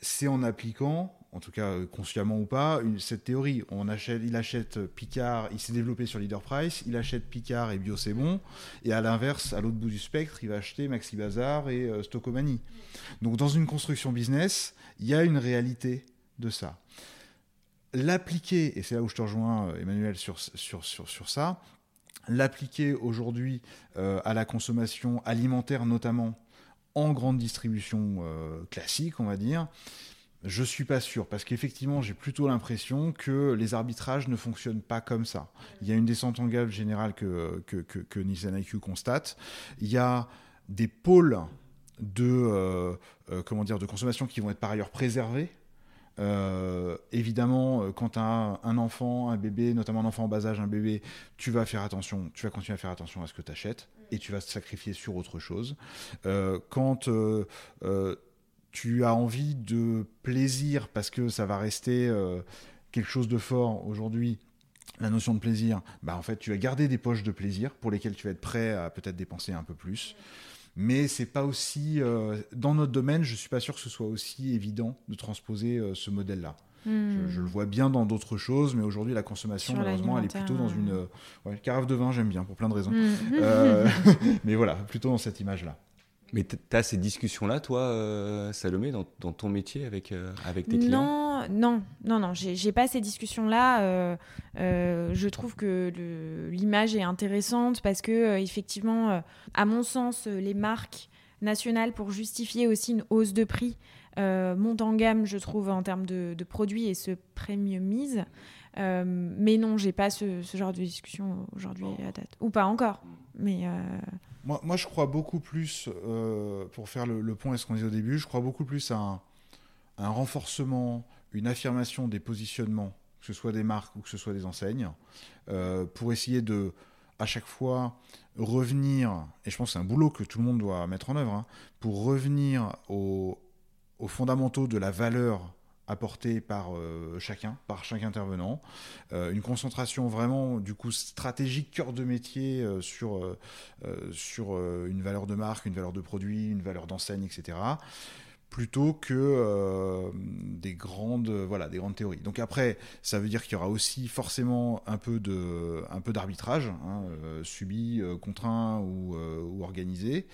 c'est en appliquant, en tout cas euh, consciemment ou pas, cette théorie. Il achète Picard, il s'est développé sur Leader Price, il achète Picard et Bio c'est bon, et à l'inverse, à l'autre bout du spectre, il va acheter Maxi Bazar et euh, Stocomanie. Donc dans une construction business, il y a une réalité de ça. L'appliquer, et c'est là où je te rejoins euh, Emmanuel sur, sur, sur, sur ça, l'appliquer aujourd'hui euh, à la consommation alimentaire notamment en grande distribution euh, classique, on va dire, je suis pas sûr parce qu'effectivement, j'ai plutôt l'impression que les arbitrages ne fonctionnent pas comme ça. Il y a une descente en gamme générale que, que, Nissan IQ constate. Il y a des pôles de, comment dire, de consommation qui vont être par ailleurs préservés. évidemment, quand tu as un enfant, un bébé, notamment un enfant en bas âge, un bébé, tu vas faire attention, tu vas continuer à faire attention à ce que tu achètes et tu vas te sacrifier sur autre chose. quand tu as envie de plaisir parce que ça va rester euh, quelque chose de fort aujourd'hui, la notion de plaisir, bah en fait tu vas garder des poches de plaisir pour lesquelles tu vas être prêt à peut-être dépenser un peu plus. Mais c'est pas aussi euh, dans notre domaine, je suis pas sûr que ce soit aussi évident de transposer euh, ce modèle-là. Hmm. Je, le vois bien dans d'autres choses, mais aujourd'hui la consommation malheureusement elle est plutôt dans une carafe de vin, j'aime bien pour plein de raisons. Hmm. mais voilà, plutôt dans cette image-là. Mais tu as ces discussions-là, toi, euh, Salomé, dans, ton métier avec, euh, avec tes clients? Non, non, non, non, j'ai pas ces discussions-là. Euh, je trouve que l'image est intéressante parce que, effectivement, à mon sens, les marques nationales, pour justifier aussi une hausse de prix, montent en gamme, je trouve, en termes de, produits et se premiumisent. mais non, j'ai pas ce, ce, genre de discussion aujourd'hui à date. Ou pas encore. Mais. Moi, je crois beaucoup plus, euh, pour faire le, point à ce qu'on disait au début, je crois beaucoup plus à un, renforcement, une affirmation des positionnements, que ce soit des marques ou que ce soit des enseignes, euh, pour essayer de, à chaque fois, revenir, et je pense que c'est un boulot que tout le monde doit mettre en œuvre, hein, pour revenir aux fondamentaux de la valeur apporté par euh, chacun, par chaque intervenant. Euh, une concentration vraiment du coup stratégique, cœur de métier euh, sur, sur une valeur de marque, une valeur de produit, une valeur d'enseigne, etc. Plutôt que des grandes voilà des grandes théories. Donc après, ça veut dire qu'il y aura aussi forcément un peu de un peu d'arbitrage hein, subi, contraint ou organisé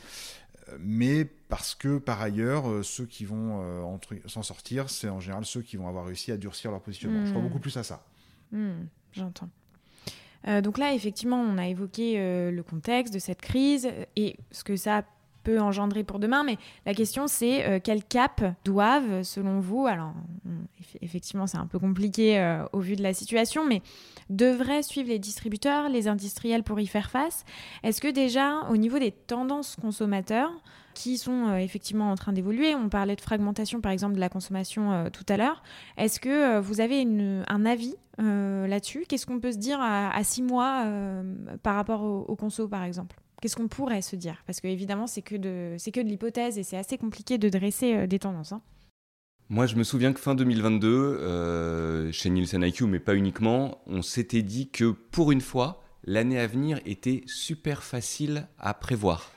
mais parce que par ailleurs, euh, ceux qui vont euh, s'en sortir, c'est en général ceux qui vont avoir réussi à durcir leur positionnement. Je crois hmm. beaucoup plus à ça. Hmm, j'entends. Euh, donc là, effectivement, on a évoqué le contexte de cette crise et ce que ça peut engendrer pour demain, mais la question c'est quel cap doivent, selon vous, alors effectivement c'est un peu compliqué au vu de la situation, mais devraient suivre les distributeurs, les industriels pour y faire face? Est-ce que déjà, au niveau des tendances consommateurs, qui sont euh, effectivement en train d'évoluer. On parlait de fragmentation, par exemple, de la consommation euh, tout à l'heure. Est-ce que euh, vous avez un avis là-dessus? Qu'est-ce qu'on peut se dire à, six mois par rapport au, au, conso, par exemple? Qu'est-ce qu'on pourrait se dire? Parce que évidemment, c'est que de, c'est que de l'hypothèse et c'est assez compliqué de dresser des tendances. Hein. Moi, je me souviens que fin 2022, euh, chez Nielsen IQ, mais pas uniquement, on s'était dit que pour une fois, l'année à venir était super facile à prévoir.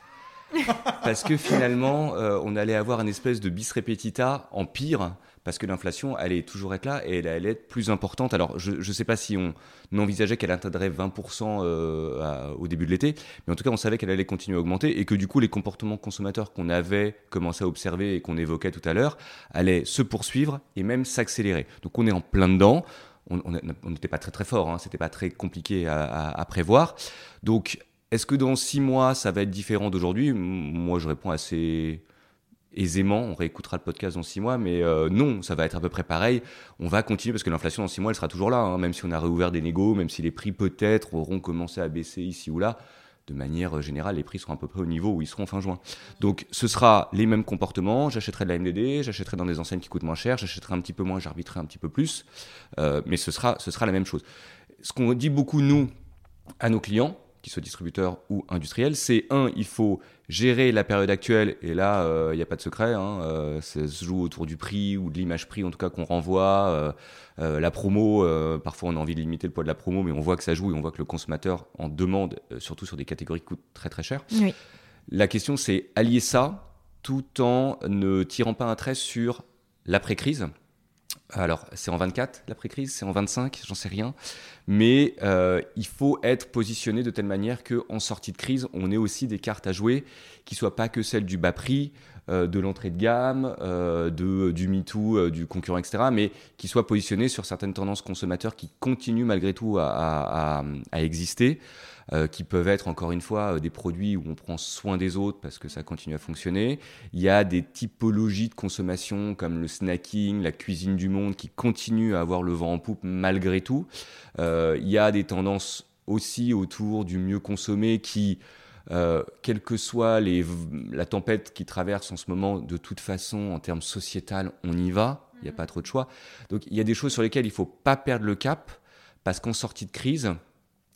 Parce que finalement, euh, on allait avoir une espèce de bis repetita en pire, parce que l'inflation allait toujours être là et elle allait être plus importante. Alors, je ne sais pas si on envisageait qu'elle atteindrait 20% euh, au début de l'été, mais en tout cas, on savait qu'elle allait continuer à augmenter et que du coup, les comportements consommateurs qu'on avait commencé à observer et qu'on évoquait tout à l'heure allaient se poursuivre et même s'accélérer. Donc, on est en plein dedans. On n'était pas très très fort, hein, c'était pas très compliqué à, à prévoir. Donc, est-ce que dans six mois, ça va être différent d'aujourd'hui? Moi, je réponds assez aisément. On réécoutera le podcast dans six mois, mais euh, non, ça va être à peu près pareil. On va continuer parce que l'inflation dans six mois, elle sera toujours là, hein, même si on a réouvert des négos, même si les prix peut-être auront commencé à baisser ici ou là. De manière générale, les prix seront à peu près au niveau où ils seront fin juin. Donc, ce sera les mêmes comportements. J'achèterai de la MDD, j'achèterai dans des enseignes qui coûtent moins cher, j'achèterai un petit peu moins, j'arbitrerai un petit peu plus, euh, mais ce sera, ce sera la même chose. Ce qu'on dit beaucoup, nous, à nos clients, qu'ils soient distributeurs ou industriels, c'est un, il faut gérer la période actuelle, et là, il euh, n'y a pas de secret, hein, euh, ça se joue autour du prix ou de l'image prix, en tout cas qu'on renvoie. Euh, la promo, parfois on a envie de limiter le poids de la promo, mais on voit que ça joue et on voit que le consommateur en demande, surtout sur des catégories qui coûtent très très cher. La question, c'est allier ça tout en ne tirant pas un trait sur l'après-crise. Alors, c'est en 24 l'après-crise, c'est en 25, j'en sais rien. Mais euh, il faut être positionné de telle manière qu'en sortie de crise, on ait aussi des cartes à jouer qui ne soient pas que celles du bas prix, euh, de l'entrée de gamme, euh, de, du MeToo, du concurrent, etc., mais qui soient positionnées sur certaines tendances consommateurs qui continuent malgré tout à exister. Euh, qui peuvent être encore une fois euh, des produits où on prend soin des autres parce que ça continue à fonctionner. Il y a des typologies de consommation comme le snacking, la cuisine du monde qui continuent à avoir le vent en poupe malgré tout. Euh, il y a des tendances aussi autour du mieux consommé qui Euh, quelle que soit les, la tempête qui traverse en ce moment, de toute façon, en termes sociétal, on y va. Il n'y a pas trop de choix. Donc il y a des choses sur lesquelles il ne faut pas perdre le cap, parce qu'en sortie de crise,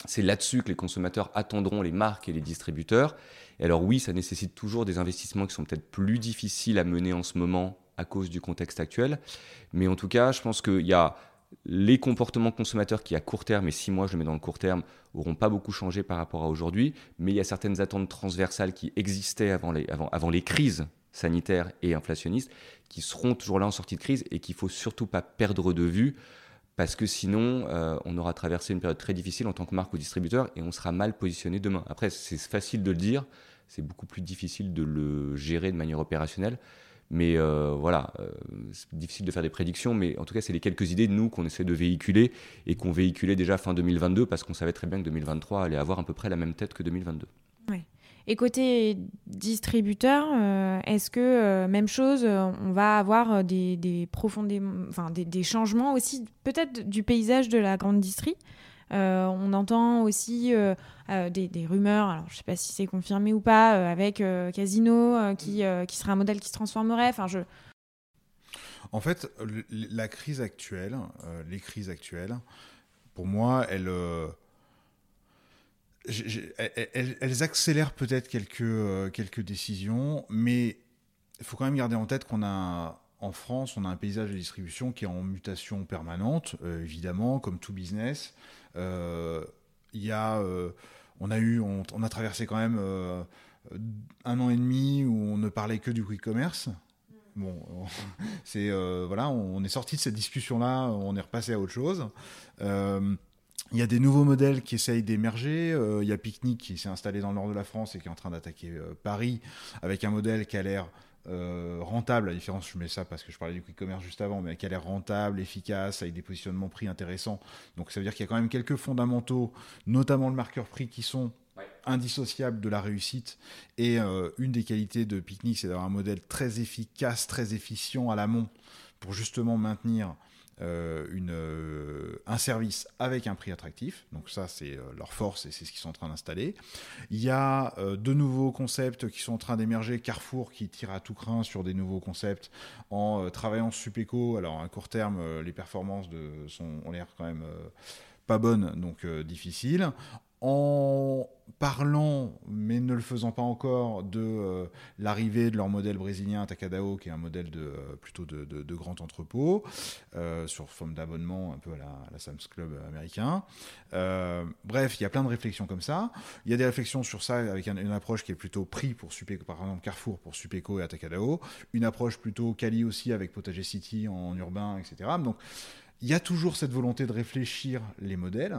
c'est là-dessus que les consommateurs attendront les marques et les distributeurs. Et alors oui, ça nécessite toujours des investissements qui sont peut-être plus difficiles à mener en ce moment à cause du contexte actuel. Mais en tout cas, je pense qu'il y a les comportements consommateurs qui, à court terme, et six mois, je le mets dans le court terme, n'auront pas beaucoup changé par rapport à aujourd'hui, mais il y a certaines attentes transversales qui existaient avant les, avant, avant les crises sanitaires et inflationnistes, qui seront toujours là en sortie de crise et qu'il faut surtout pas perdre de vue, parce que sinon, euh, on aura traversé une période très difficile en tant que marque ou distributeur et on sera mal positionné demain. Après, c'est facile de le dire, c'est beaucoup plus difficile de le gérer de manière opérationnelle. Mais euh, voilà, euh, c'est difficile de faire des prédictions, mais en tout cas, c'est les quelques idées de nous qu'on essaie de véhiculer et qu'on véhiculait déjà fin 2022 parce qu'on savait très bien que 2023 allait avoir à peu près la même tête que 2022. Et côté distributeur, euh, est-ce que même chose, on va avoir des, des, enfin, des, des changements aussi, peut-être du paysage de la grande distrie euh, on entend aussi euh, euh, des, rumeurs, alors je ne sais pas si c'est confirmé ou pas, avec Casino qui, qui serait un modèle qui se transformerait. Enfin, je... En fait, la crise actuelle, les crises actuelles, pour moi, elles, elles, accélèrent peut-être quelques, quelques décisions, mais il faut quand même garder en tête qu'on a en France, on a un paysage de distribution qui est en mutation permanente, évidemment, comme tout business. Euh, y a, euh, on a eu, on, a traversé quand même euh, un an et demi où on ne parlait que du quick commerce. Bon, c'est voilà, on, est sorti de cette discussion-là, on est repassé à autre chose. Il y a des nouveaux modèles qui essayent d'émerger. il y a Picnic qui s'est installé dans le nord de la France et qui est en train d'attaquer Paris avec un modèle qui a l'air euh, rentable, la différence, je mets ça parce que je parlais du quick commerce juste avant, mais qui a l'air rentable, efficace, avec des positionnements prix intéressants. Donc ça veut dire qu'il y a quand même quelques fondamentaux, notamment le marqueur prix, qui sont indissociables de la réussite. Et euh, une des qualités de Picnic, c'est d'avoir un modèle très efficace, très efficient à l'amont pour justement maintenir euh, une, euh, un service avec un prix attractif. Donc ça, c'est euh, leur force et c'est ce qu'ils sont en train d'installer. Il y a de nouveaux concepts qui sont en train d'émerger. Carrefour qui tire à tout craint sur des nouveaux concepts en travaillant Supéco. Alors à court terme, les performances de, sont, ont l'air quand même pas bonnes, donc difficiles en parlant, mais ne le faisant pas encore, de euh, l'arrivée de leur modèle brésilien Takadao, qui est un modèle de, euh, plutôt de, grand entrepôt, euh, sur forme d'abonnement, un peu à la, Sam's Club américain. bref, il y a plein de réflexions comme ça. Il y a des réflexions sur ça avec une approche qui est plutôt prix pour Supéco, par exemple Carrefour pour Supéco et Atacadao, une approche plutôt Cali aussi avec Potager City en urbain, etc. Donc, il y a toujours cette volonté de réfléchir les modèles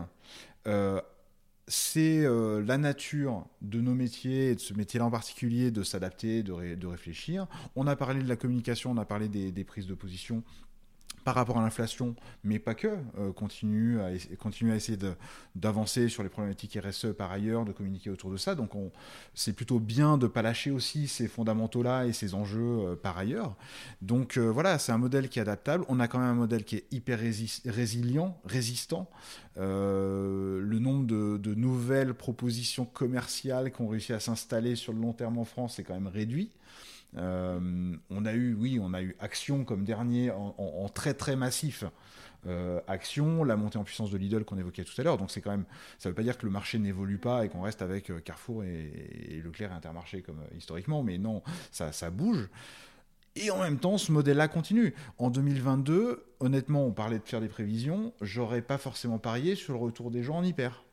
c'est euh, la nature de nos métiers, et de ce métier-là en particulier, de s'adapter, de, réfléchir. On a parlé de la communication, on a parlé des prises de position par rapport à l'inflation, mais pas que, euh, continue, à, essayer d'avancer sur les problématiques RSE par ailleurs, de communiquer autour de ça. Donc c'est plutôt bien de ne pas lâcher aussi ces fondamentaux-là et ces enjeux euh, par ailleurs. Donc euh, voilà, c'est un modèle qui est adaptable. On a quand même un modèle qui est hyper résilient, résistant. le nombre de, de, nouvelles propositions commerciales qui ont réussi à s'installer sur le long terme en France est quand même réduit. Euh, on a eu, oui, on a eu Action comme dernier en, très très massif. Euh, Action, la montée en puissance de Lidl qu'on évoquait tout à l'heure. Donc c'est quand même, ça ne veut pas dire que le marché n'évolue pas et qu'on reste avec euh, Carrefour et, Leclerc et Intermarché comme historiquement, mais non, ça, ça bouge. Et en même temps, ce modèle-là continue. En 2022, honnêtement, on parlait de faire des prévisions. J'aurais pas forcément parié sur le retour des gens en hyper.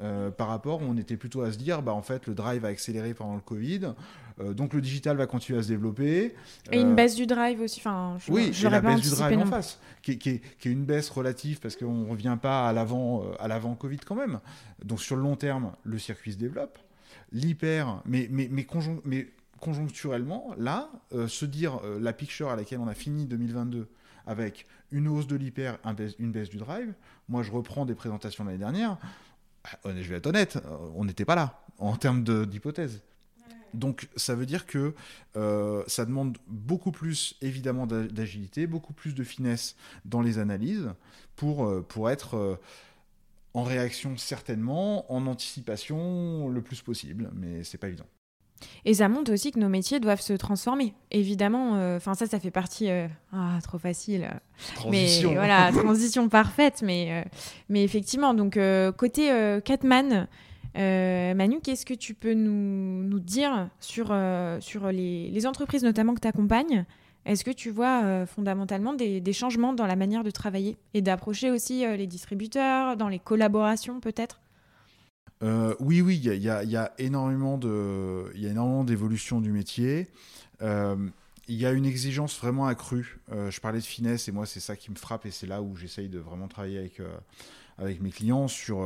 Euh, par rapport on était plutôt à se dire, bah, en fait, le drive a accéléré pendant le Covid, euh, donc le digital va continuer à se développer. Et une euh, baisse du drive aussi, enfin, je, oui, et la baisse du drive en face, qui, est, une baisse relative parce qu'on ne revient pas à l'avant, à l'avant Covid quand même. Donc sur le long terme, le circuit se développe. L'hyper, mais, mais, mais, mais conjoncturellement, là, se dire la picture à laquelle on a fini 2022 avec une hausse de l'hyper, une baisse du drive, moi je reprends des présentations l'année dernière, ah, je vais être honnête, on n'était pas là en termes d'hypothèse. Donc ça veut dire que euh, ça demande beaucoup plus évidemment d'agilité, beaucoup plus de finesse dans les analyses pour, euh, pour être euh, en réaction certainement, en anticipation le plus possible, mais c'est pas évident. Et ça montre aussi que nos métiers doivent se transformer. Évidemment, euh, enfin ça, ça fait partie. Euh, ah, trop facile. Transition. Mais voilà, transition parfaite. Mais, euh, mais effectivement, donc côté Catman, Manu, qu'est-ce que tu peux nous, nous dire sur, sur les, les, entreprises notamment que tu accompagnes Est-ce que tu vois fondamentalement des, des, changements dans la manière de travailler et d'approcher aussi les distributeurs, dans les collaborations peut-être? Euh, oui, oui, il y, a, énormément d'évolution du métier. Euh, il y a une exigence vraiment accrue. Euh, je parlais de finesse et moi, c'est ça qui me frappe et c'est là où j'essaye de vraiment travailler avec, mes clients sur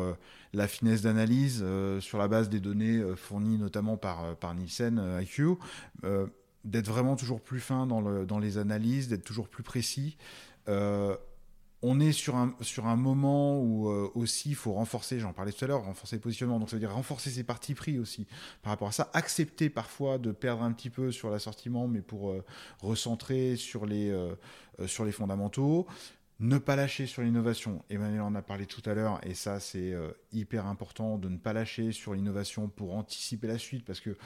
la finesse d'analyse, sur la base des données fournies notamment par, par Nielsen IQ, d'être vraiment toujours plus fin dans les analyses, d'être toujours plus précis on est sur un, moment où euh, aussi il faut renforcer, j'en parlais tout à l'heure, renforcer le positionnement, donc ça veut dire renforcer ses parties pris aussi par rapport à ça, accepter parfois de perdre un petit peu sur l'assortiment, mais pour euh, recentrer sur les, euh, sur les fondamentaux, ne pas lâcher sur l'innovation. Emmanuel en a parlé tout à l'heure, et ça c'est hyper important de ne pas lâcher sur l'innovation pour anticiper la suite, parce que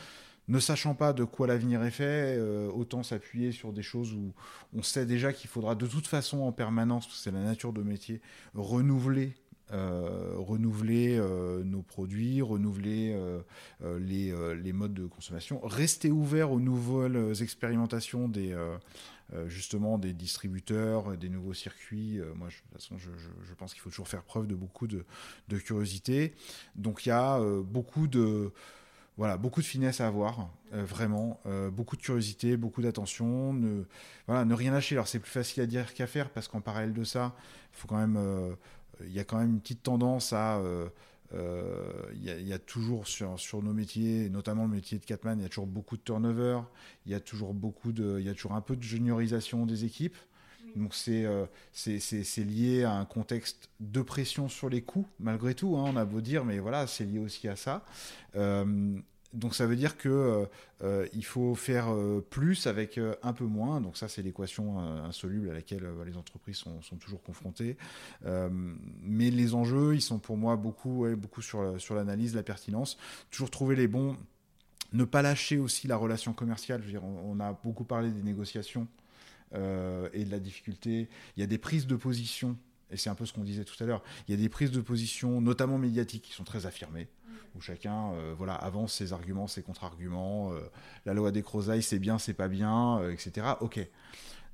ne sachant pas de quoi l'avenir est fait, euh, autant s'appuyer sur des choses où on sait déjà qu'il faudra de toute façon en permanence, c'est la nature de métier, renouveler. Euh, renouveler euh, nos produits, renouveler les, modes de consommation, rester ouvert aux nouvelles expérimentations des, justement des distributeurs, des nouveaux circuits. moi, de toute façon, je, je, pense qu'il faut toujours faire preuve de beaucoup de, de curiosité. Donc, il y a beaucoup de voilà, beaucoup de finesse à avoir, euh, vraiment, euh, beaucoup de curiosité, beaucoup d'attention, ne, voilà, ne rien lâcher. Alors c'est plus facile à dire qu'à faire parce qu'en parallèle de ça, il faut quand même, euh, il y a quand même une petite tendance à, il y, a toujours sur, sur nos métiers, notamment le métier de Catman, il y a toujours beaucoup de turnover, il y a toujours beaucoup de, il y a toujours un peu de juniorisation des équipes. Donc c'est c'est lié à un contexte de pression sur les coûts, malgré tout, hein, on a beau dire, mais voilà, c'est lié aussi à ça. donc ça veut dire que il faut faire plus avec un peu moins. Donc ça c'est l'équation insoluble à laquelle les entreprises sont, sont toujours confrontées. mais les enjeux, ils sont pour moi beaucoup, beaucoup sur, sur l'analyse, la pertinence. Toujours trouver les bons. Ne pas lâcher aussi la relation commerciale. On a beaucoup parlé des négociations. Euh, et de la difficulté. Il y a des prises de position, et c'est un peu ce qu'on disait tout à l'heure, il y a des prises de position, notamment médiatiques, qui sont très affirmées, où chacun euh, voilà, avance ses arguments, ses contre-arguments, euh, la loi des Crozailles, c'est bien, c'est pas bien, etc. Ok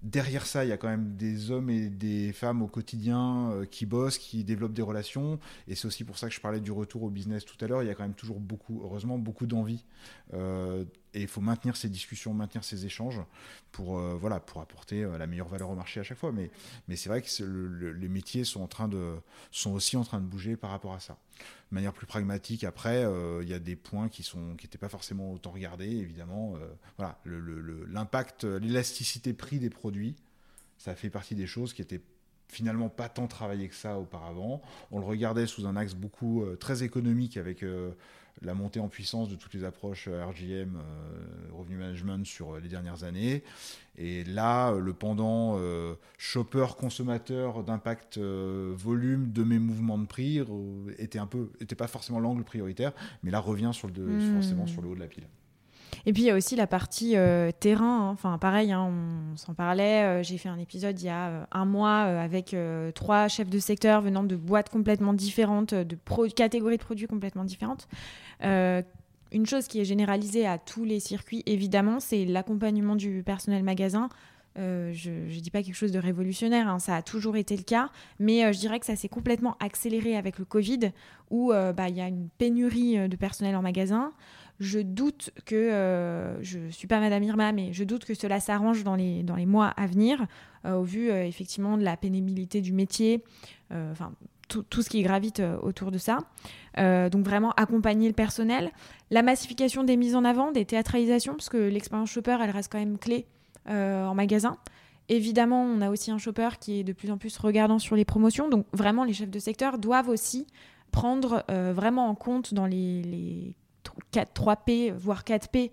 derrière ça, il y a quand même des hommes et des femmes au quotidien euh, qui bossent, qui développent des relations. Et c'est aussi pour ça que je parlais du retour au business tout à l'heure. Il y a quand même toujours beaucoup, heureusement, beaucoup d'envie. Euh, et il faut maintenir ces discussions, maintenir ces échanges pour, euh, voilà, pour apporter la meilleure valeur au marché à chaque fois. Mais, c'est vrai que les métiers sont, en train de, sont aussi en train de bouger par rapport à ça de manière plus pragmatique, après, euh, il y a des points qui sont qui n'étaient pas forcément autant regardés, évidemment. Euh, voilà, l'impact, l'élasticité prix des produits, ça fait partie des choses qui étaient finalement pas tant travaillées que ça auparavant. On le regardait sous un axe beaucoup euh, très économique avec la montée en puissance de toutes les approches RGM, revenu management sur les dernières années. Et là, le pendant euh, shopper consommateur d'impact euh, volume de mes mouvements de prix euh, était un peu, était pas forcément l'angle prioritaire, mais là revient sur le, hmm. forcément sur le haut de la pile. Et puis il y a aussi la partie terrain. Hein. Enfin, pareil, hein, on s'en parlait. J'ai fait un épisode il y a un mois avec trois chefs de secteur venant de boîtes complètement différentes, de catégories de produits complètement différentes une chose qui est généralisée à tous les circuits, évidemment, c'est l'accompagnement du personnel magasin. Euh, je ne dis pas quelque chose de révolutionnaire, hein, ça a toujours été le cas, mais euh, je dirais que ça s'est complètement accéléré avec le Covid, où euh, bah, il y a une pénurie de personnel en magasin. Je doute que, je ne suis pas Madame Irma, mais je doute que cela s'arrange dans les, mois à venir, au vu effectivement de la pénibilité du métier, tout, ce qui gravite euh, autour de ça. Euh, donc vraiment accompagner le personnel. La massification des mises en avant, des théâtralisations, parce que l'expérience shopper, elle reste quand même clé euh, en magasin. Évidemment, on a aussi un shopper qui est de plus en plus regardant sur les promotions. Donc vraiment, les chefs de secteur doivent aussi prendre vraiment en compte dans les, 3P, voire 4P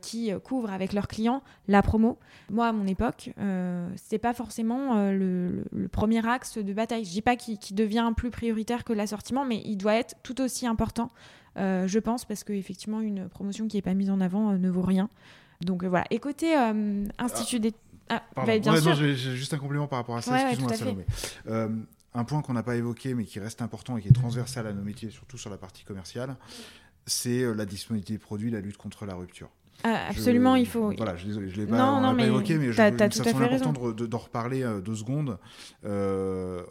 qui couvrent avec leurs clients la promo. Moi, à mon époque, euh, c'était pas forcément le, premier axe de bataille. Je dis pas qu'il devient plus prioritaire que l'assortiment, mais il doit être tout aussi important, je pense, parce qu'effectivement, une promotion qui n'est pas mise en avant ne vaut rien. Donc voilà. Et côté Institut des ah, bah, bien sûr. J'ai juste un complément par rapport à ça, excuse-moi Salomé. Euh, un point qu'on n'a pas évoqué mais qui reste important et qui est transversal à nos métiers, surtout sur la partie commerciale, c'est euh, la disponibilité des produits, la lutte contre la rupture. Ah, absolument, il faut. Voilà, je ne l'ai pas, évoqué, mais je, ça semble important d'en reparler euh, deux secondes. Euh,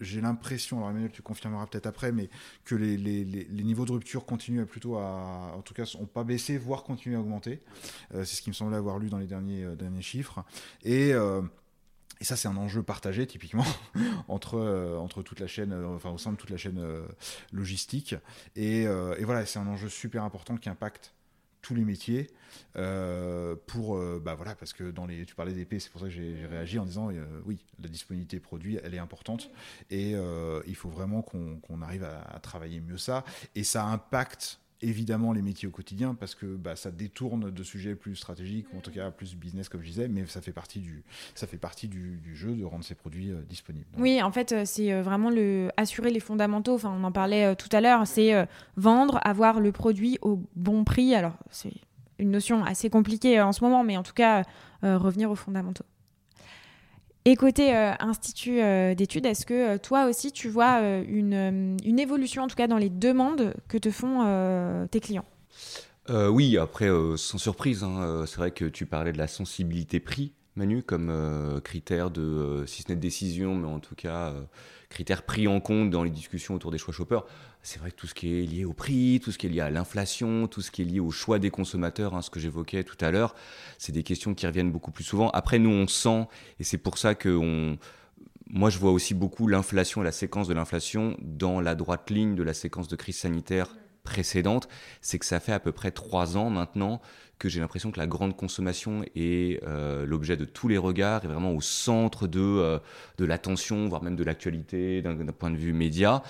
j'ai l'impression, alors Emmanuel, tu confirmeras peut-être après, mais que les, les, les, niveaux de rupture continuent plutôt à, en tout cas, n'ont pas baissé, voire continuent à augmenter. Euh, c'est ce qui me semblait avoir lu dans les derniers, derniers chiffres. Et, et ça, c'est un enjeu partagé, typiquement, entre, entre toute la chaîne, enfin, au sein de toute la chaîne logistique. Et, voilà, c'est un enjeu super important qui impacte tous les métiers euh, pour euh, bah voilà parce que dans les tu parlais d'épée c'est pour ça que j'ai réagi en disant euh, oui la disponibilité produit elle est importante et il faut vraiment qu'on arrive à, travailler mieux ça et ça impacte évidemment les métiers au quotidien parce que bah, ça détourne de sujets plus stratégiques ou en tout cas plus business comme je disais mais ça fait partie du ça fait partie du, jeu de rendre ces produits euh, disponibles. Oui en fait euh, c'est euh, vraiment le assurer les fondamentaux. Enfin on en parlait tout à l'heure. C'est vendre avoir le produit au bon prix. Alors c'est une notion assez compliquée en ce moment mais en tout cas revenir aux fondamentaux et côté euh, institut euh, d'études, est-ce que euh, toi aussi tu vois une, évolution, en tout cas dans les demandes que te font tes clients? Oui, après, sans surprise, hein, c'est vrai que tu parlais de la sensibilité prix, Manu, comme critère de, si ce n'est de décision, mais en tout cas critères pris en compte dans les discussions autour des choix shoppers. C'est vrai que tout ce qui est lié au prix, tout ce qui est lié à l'inflation, tout ce qui est lié au choix des consommateurs, hein, ce que j'évoquais tout à l'heure, c'est des questions qui reviennent beaucoup plus souvent. Après, nous, on sent, et c'est pour ça que moi, je vois aussi beaucoup l'inflation et la séquence de l'inflation dans la droite ligne de la séquence de crise sanitaire précédente. C'est que ça fait à peu près trois ans maintenant que j'ai l'impression que la grande consommation est euh, l'objet de tous les regards, et vraiment au centre de, euh, de l'attention, voire même de l'actualité d'un point de vue média,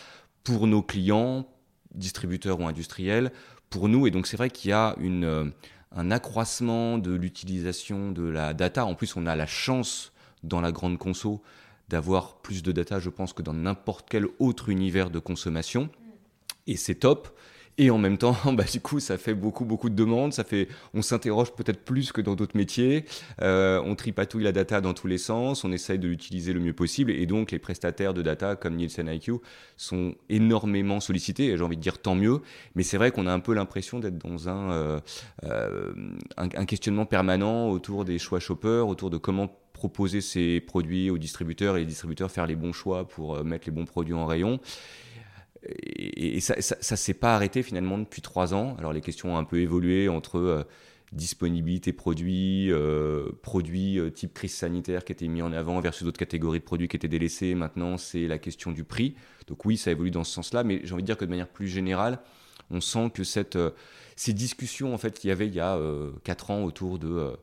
pour nos clients, distributeurs ou industriels, pour nous. Et donc c'est vrai qu'il y a euh, un accroissement de l'utilisation de la data. En plus, on a la chance dans la grande conso d'avoir plus de data, je pense, que dans n'importe quel autre univers de consommation. Et c'est top. Et en même temps, bah, du coup, ça fait beaucoup, beaucoup de demandes. Ça fait, on s'interroge peut-être plus que dans d'autres métiers. Euh, on tripatouille la data dans tous les sens. On essaye de l'utiliser le mieux possible. Et donc, les prestataires de data comme Nielsen IQ sont énormément sollicités. Et j'ai envie de dire tant mieux. Mais c'est vrai qu'on a un peu l'impression d'être dans un, euh, euh, un, un, questionnement permanent autour des choix shoppers, autour de comment proposer ces produits aux distributeurs et les distributeurs faire les bons choix pour mettre les bons produits en rayon et, ça, ça, s'est pas arrêté finalement depuis trois ans. Alors les questions ont un peu évolué entre euh, disponibilité produits, euh, produits euh, type crise sanitaire qui étaient mis en avant versus d'autres catégories de produits qui étaient délaissés. Maintenant, c'est la question du prix. Donc oui, ça évolue dans ce sens-là, mais j'ai envie de dire que de manière plus générale, on sent que cette, ces discussions en fait qu'il y avait il y a quatre ans autour de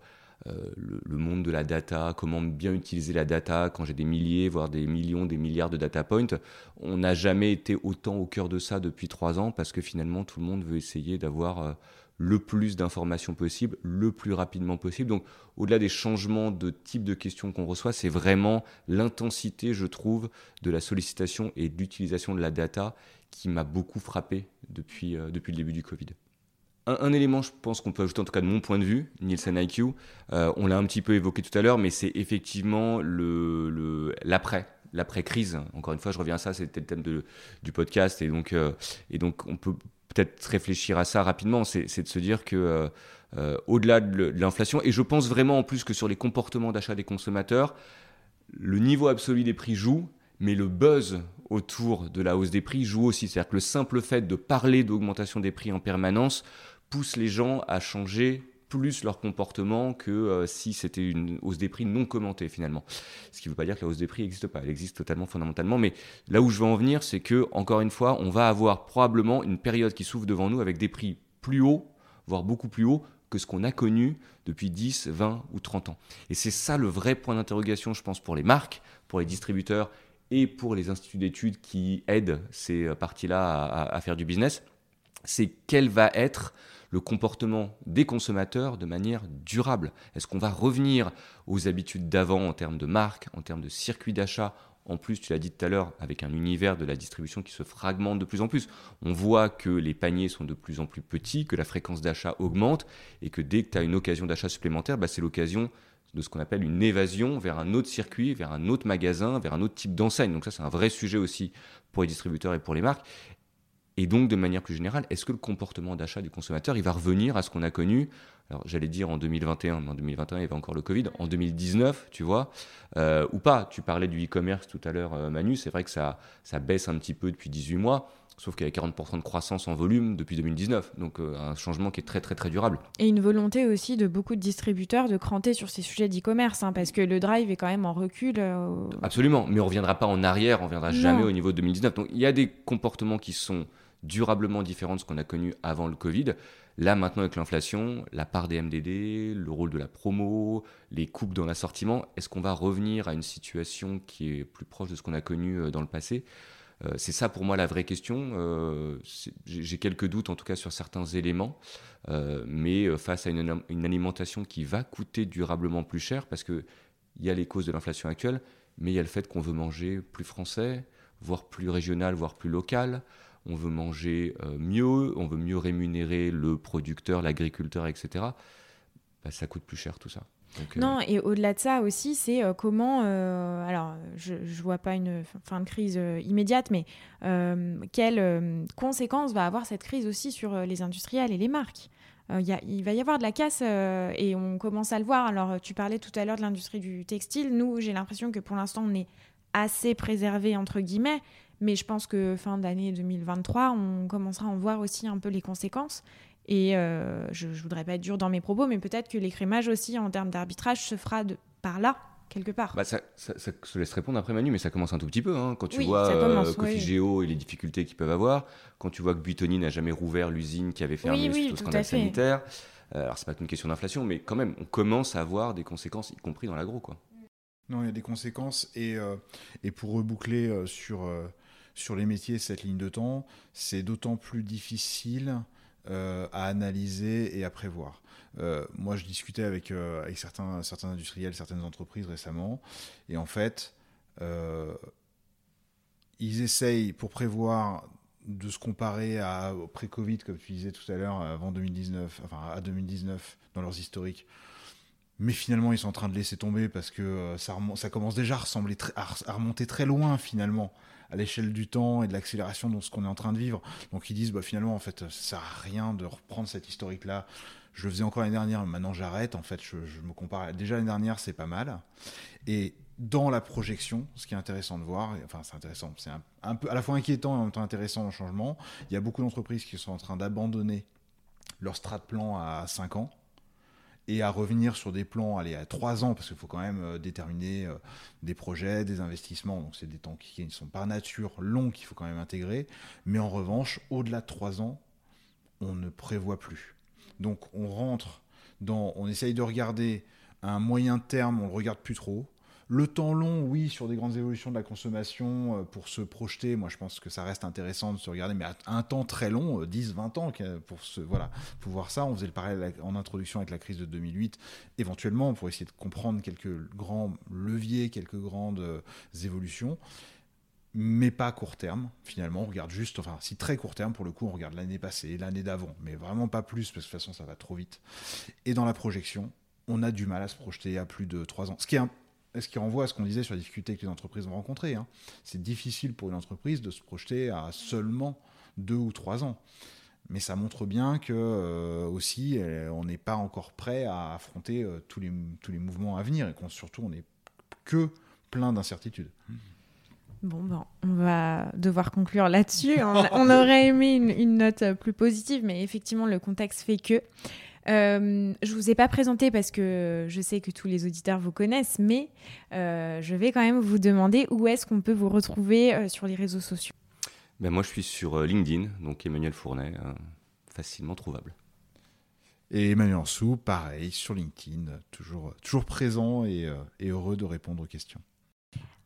euh, le, monde de la data, comment bien utiliser la data quand j'ai des milliers, voire des millions, des milliards de data points. On n'a jamais été autant au cœur de ça depuis trois ans parce que finalement tout le monde veut essayer d'avoir euh, le plus d'informations possible, le plus rapidement possible. Donc au-delà des changements de type de questions qu'on reçoit, c'est vraiment l'intensité, je trouve, de la sollicitation et de l'utilisation de la data qui m'a beaucoup frappé depuis, euh, depuis le début du Covid. Un, élément, je pense qu'on peut ajouter, en tout cas de mon point de vue, Nielsen IQ, euh, on l'a un petit peu évoqué tout à l'heure, mais c'est effectivement le, l'après, l'après-crise. Encore une fois, je reviens à ça, c'était le thème de, du podcast, et donc, euh, et donc on peut peut-être réfléchir à ça rapidement, c'est, de se dire que euh, au-delà de l'inflation, et je pense vraiment en plus que sur les comportements d'achat des consommateurs, le niveau absolu des prix joue, mais le buzz autour de la hausse des prix joue aussi. C'est-à-dire que le simple fait de parler d'augmentation des prix en permanence pousse les gens à changer plus leur comportement que euh, si c'était une hausse des prix non commentée finalement. Ce qui ne veut pas dire que la hausse des prix n'existe pas, elle existe totalement fondamentalement. Mais là où je veux en venir, c'est que, encore une fois, on va avoir probablement une période qui s'ouvre devant nous avec des prix plus hauts, voire beaucoup plus hauts que ce qu'on a connu depuis 10, 20 ou 30 ans. Et c'est ça le vrai point d'interrogation, je pense, pour les marques, pour les distributeurs et pour les instituts d'études qui aident ces parties-là à, faire du business c'est quel va être le comportement des consommateurs de manière durable. Est-ce qu'on va revenir aux habitudes d'avant en termes de marque, en termes de circuit d'achat, en plus, tu l'as dit tout à l'heure, avec un univers de la distribution qui se fragmente de plus en plus. On voit que les paniers sont de plus en plus petits, que la fréquence d'achat augmente, et que dès que tu as une occasion d'achat supplémentaire, bah, c'est l'occasion de ce qu'on appelle une évasion vers un autre circuit, vers un autre magasin, vers un autre type d'enseigne. Donc ça, c'est un vrai sujet aussi pour les distributeurs et pour les marques. Et donc, de manière plus générale, est-ce que le comportement d'achat du consommateur, il va revenir à ce qu'on a connu alors j'allais dire en 2021, mais en 2021 il y avait encore le Covid, en 2019, tu vois, euh, ou pas? Tu parlais du e-commerce tout à l'heure, euh, Manu, c'est vrai que ça, ça baisse un petit peu depuis 18 mois. Sauf qu'il y a 40% de croissance en volume depuis 2019. Donc euh, un changement qui est très très très durable. Et une volonté aussi de beaucoup de distributeurs de cranter sur ces sujets d'e-commerce, hein, parce que le drive est quand même en recul. Absolument, mais on ne reviendra pas en arrière, on ne reviendra jamais au niveau de 2019. Donc il y a des comportements qui sont durablement différents de ce qu'on a connu avant le Covid. Là, maintenant, avec l'inflation, la part des MDD, le rôle de la promo, les coupes dans l'assortiment, est-ce qu'on va revenir à une situation qui est plus proche de ce qu'on a connu euh, dans le passé? Euh, c'est ça pour moi la vraie question. Euh, j'ai quelques doutes en tout cas sur certains éléments, mais face à une, une, alimentation qui va coûter durablement plus cher parce qu'il y a les causes de l'inflation actuelle, mais il y a le fait qu'on veut manger plus français, voire plus régional, voire plus local on veut manger euh, mieux, on veut mieux rémunérer le producteur, l'agriculteur, etc. Bah, ça coûte plus cher tout ça. Euh, non, et au-delà de ça aussi, c'est euh, comment. alors, je ne vois pas une fin de crise immédiate, mais quelles conséquences va avoir cette crise aussi sur les industriels et les marques? Il va y avoir de la casse et on commence à le voir. Alors, tu parlais tout à l'heure de l'industrie du textile. Nous, j'ai l'impression que pour l'instant, on est assez préservé, entre guillemets, mais je pense que fin d'année 2023, on commencera à en voir aussi un peu les conséquences. Et euh, je ne voudrais pas être dur dans mes propos, mais peut-être que l'écrémage aussi, en termes d'arbitrage, se fera de, par là, quelque part. Bah ça, ça, se laisse répondre après Manu, mais ça commence un tout petit peu. Hein. Quand tu vois euh, Coffee Géo et les difficultés qu'ils peuvent avoir, quand tu vois que Buitoni n'a jamais rouvert l'usine qui avait fermé oui, suite au scandale sanitaire. Euh, alors, c'est pas qu'une question d'inflation, mais quand même, on commence à avoir des conséquences, y compris dans l'agro. quoi. Non, il y a des conséquences. Et, euh, et pour reboucler sur sur les métiers, cette ligne de temps, c'est d'autant plus difficile euh, à analyser et à prévoir. Euh, moi, je discutais avec, euh, certains industriels, certaines entreprises récemment, et en fait, ils essayent pour prévoir de se comparer à pré-Covid, comme tu disais tout à l'heure, avant 2019, enfin à 2019 dans leurs historiques. Mais finalement, ils sont en train de laisser tomber parce que ça, ça commence déjà à, ressembler à remonter très loin finalement à l'échelle du temps et de l'accélération de ce qu'on est en train de vivre. Donc ils disent bah, finalement, en fait, ça sert à rien de reprendre cette historique-là. Je le faisais encore l'année dernière, maintenant j'arrête. En fait, je, me compare. Déjà l'année dernière, c'est pas mal. Et dans la projection, ce qui est intéressant de voir, enfin c'est intéressant, c'est un, peu à la fois inquiétant et en même temps intéressant le changement. Il y a beaucoup d'entreprises qui sont en train d'abandonner leur strat plan à 5 ans et à revenir sur des plans allez, à trois ans, parce qu'il faut quand même euh, déterminer euh, des projets, des investissements. Donc, c'est des temps qui ne sont par nature longs qu'il faut quand même intégrer. Mais en revanche, au-delà de trois ans, on ne prévoit plus. Donc, on rentre dans. On essaye de regarder un moyen terme, on ne regarde plus trop. Le temps long, oui, sur des grandes évolutions de la consommation, euh, pour se projeter, moi je pense que ça reste intéressant de se regarder, mais à un temps très long, 10, euh, 20 ans, pour, se, voilà, pour voir ça. On faisait le parallèle en introduction avec la crise de 2008, éventuellement, pour essayer de comprendre quelques grands leviers, quelques grandes euh, évolutions mais pas à court terme, finalement. On regarde juste, enfin, si très court terme, pour le coup, on regarde l'année passée, l'année d'avant, mais vraiment pas plus, parce que de toute façon, ça va trop vite. Et dans la projection, on a du mal à se projeter à plus de 3 ans. Ce qui est un, ce qui renvoie à ce qu'on disait sur la difficulté que les entreprises vont rencontrer. Hein. C'est difficile pour une entreprise de se projeter à seulement deux ou trois ans. Mais ça montre bien que euh, aussi, on n'est pas encore prêt à affronter euh, tous, les, tous les mouvements à venir et qu'on surtout, on n'est que plein d'incertitudes. Bon, ben, on va devoir conclure là-dessus. On, aurait aimé une, une, note plus positive, mais effectivement, le contexte fait que. Euh, je vous ai pas présenté parce que je sais que tous les auditeurs vous connaissent, mais euh, je vais quand même vous demander où est-ce qu'on peut vous retrouver euh, sur les réseaux sociaux. Ben moi, je suis sur LinkedIn, donc Emmanuel Fournet, facilement trouvable. Et Emmanuel Ansou, pareil, sur LinkedIn, toujours, toujours présent et, et heureux de répondre aux questions.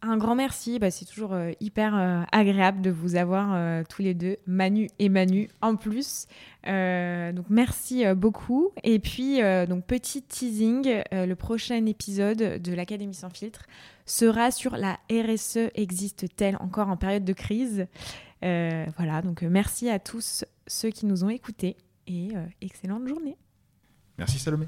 Un grand merci, bah, c'est toujours euh, hyper euh, agréable de vous avoir euh, tous les deux, Manu et Manu en plus. donc merci beaucoup. Et puis, donc petit teasing, le prochain épisode de l'Académie sans filtre sera sur la RSE existe-t-elle encore en période de crise? Voilà, donc merci à tous ceux qui nous ont écoutés et excellente journée. Merci Salomé.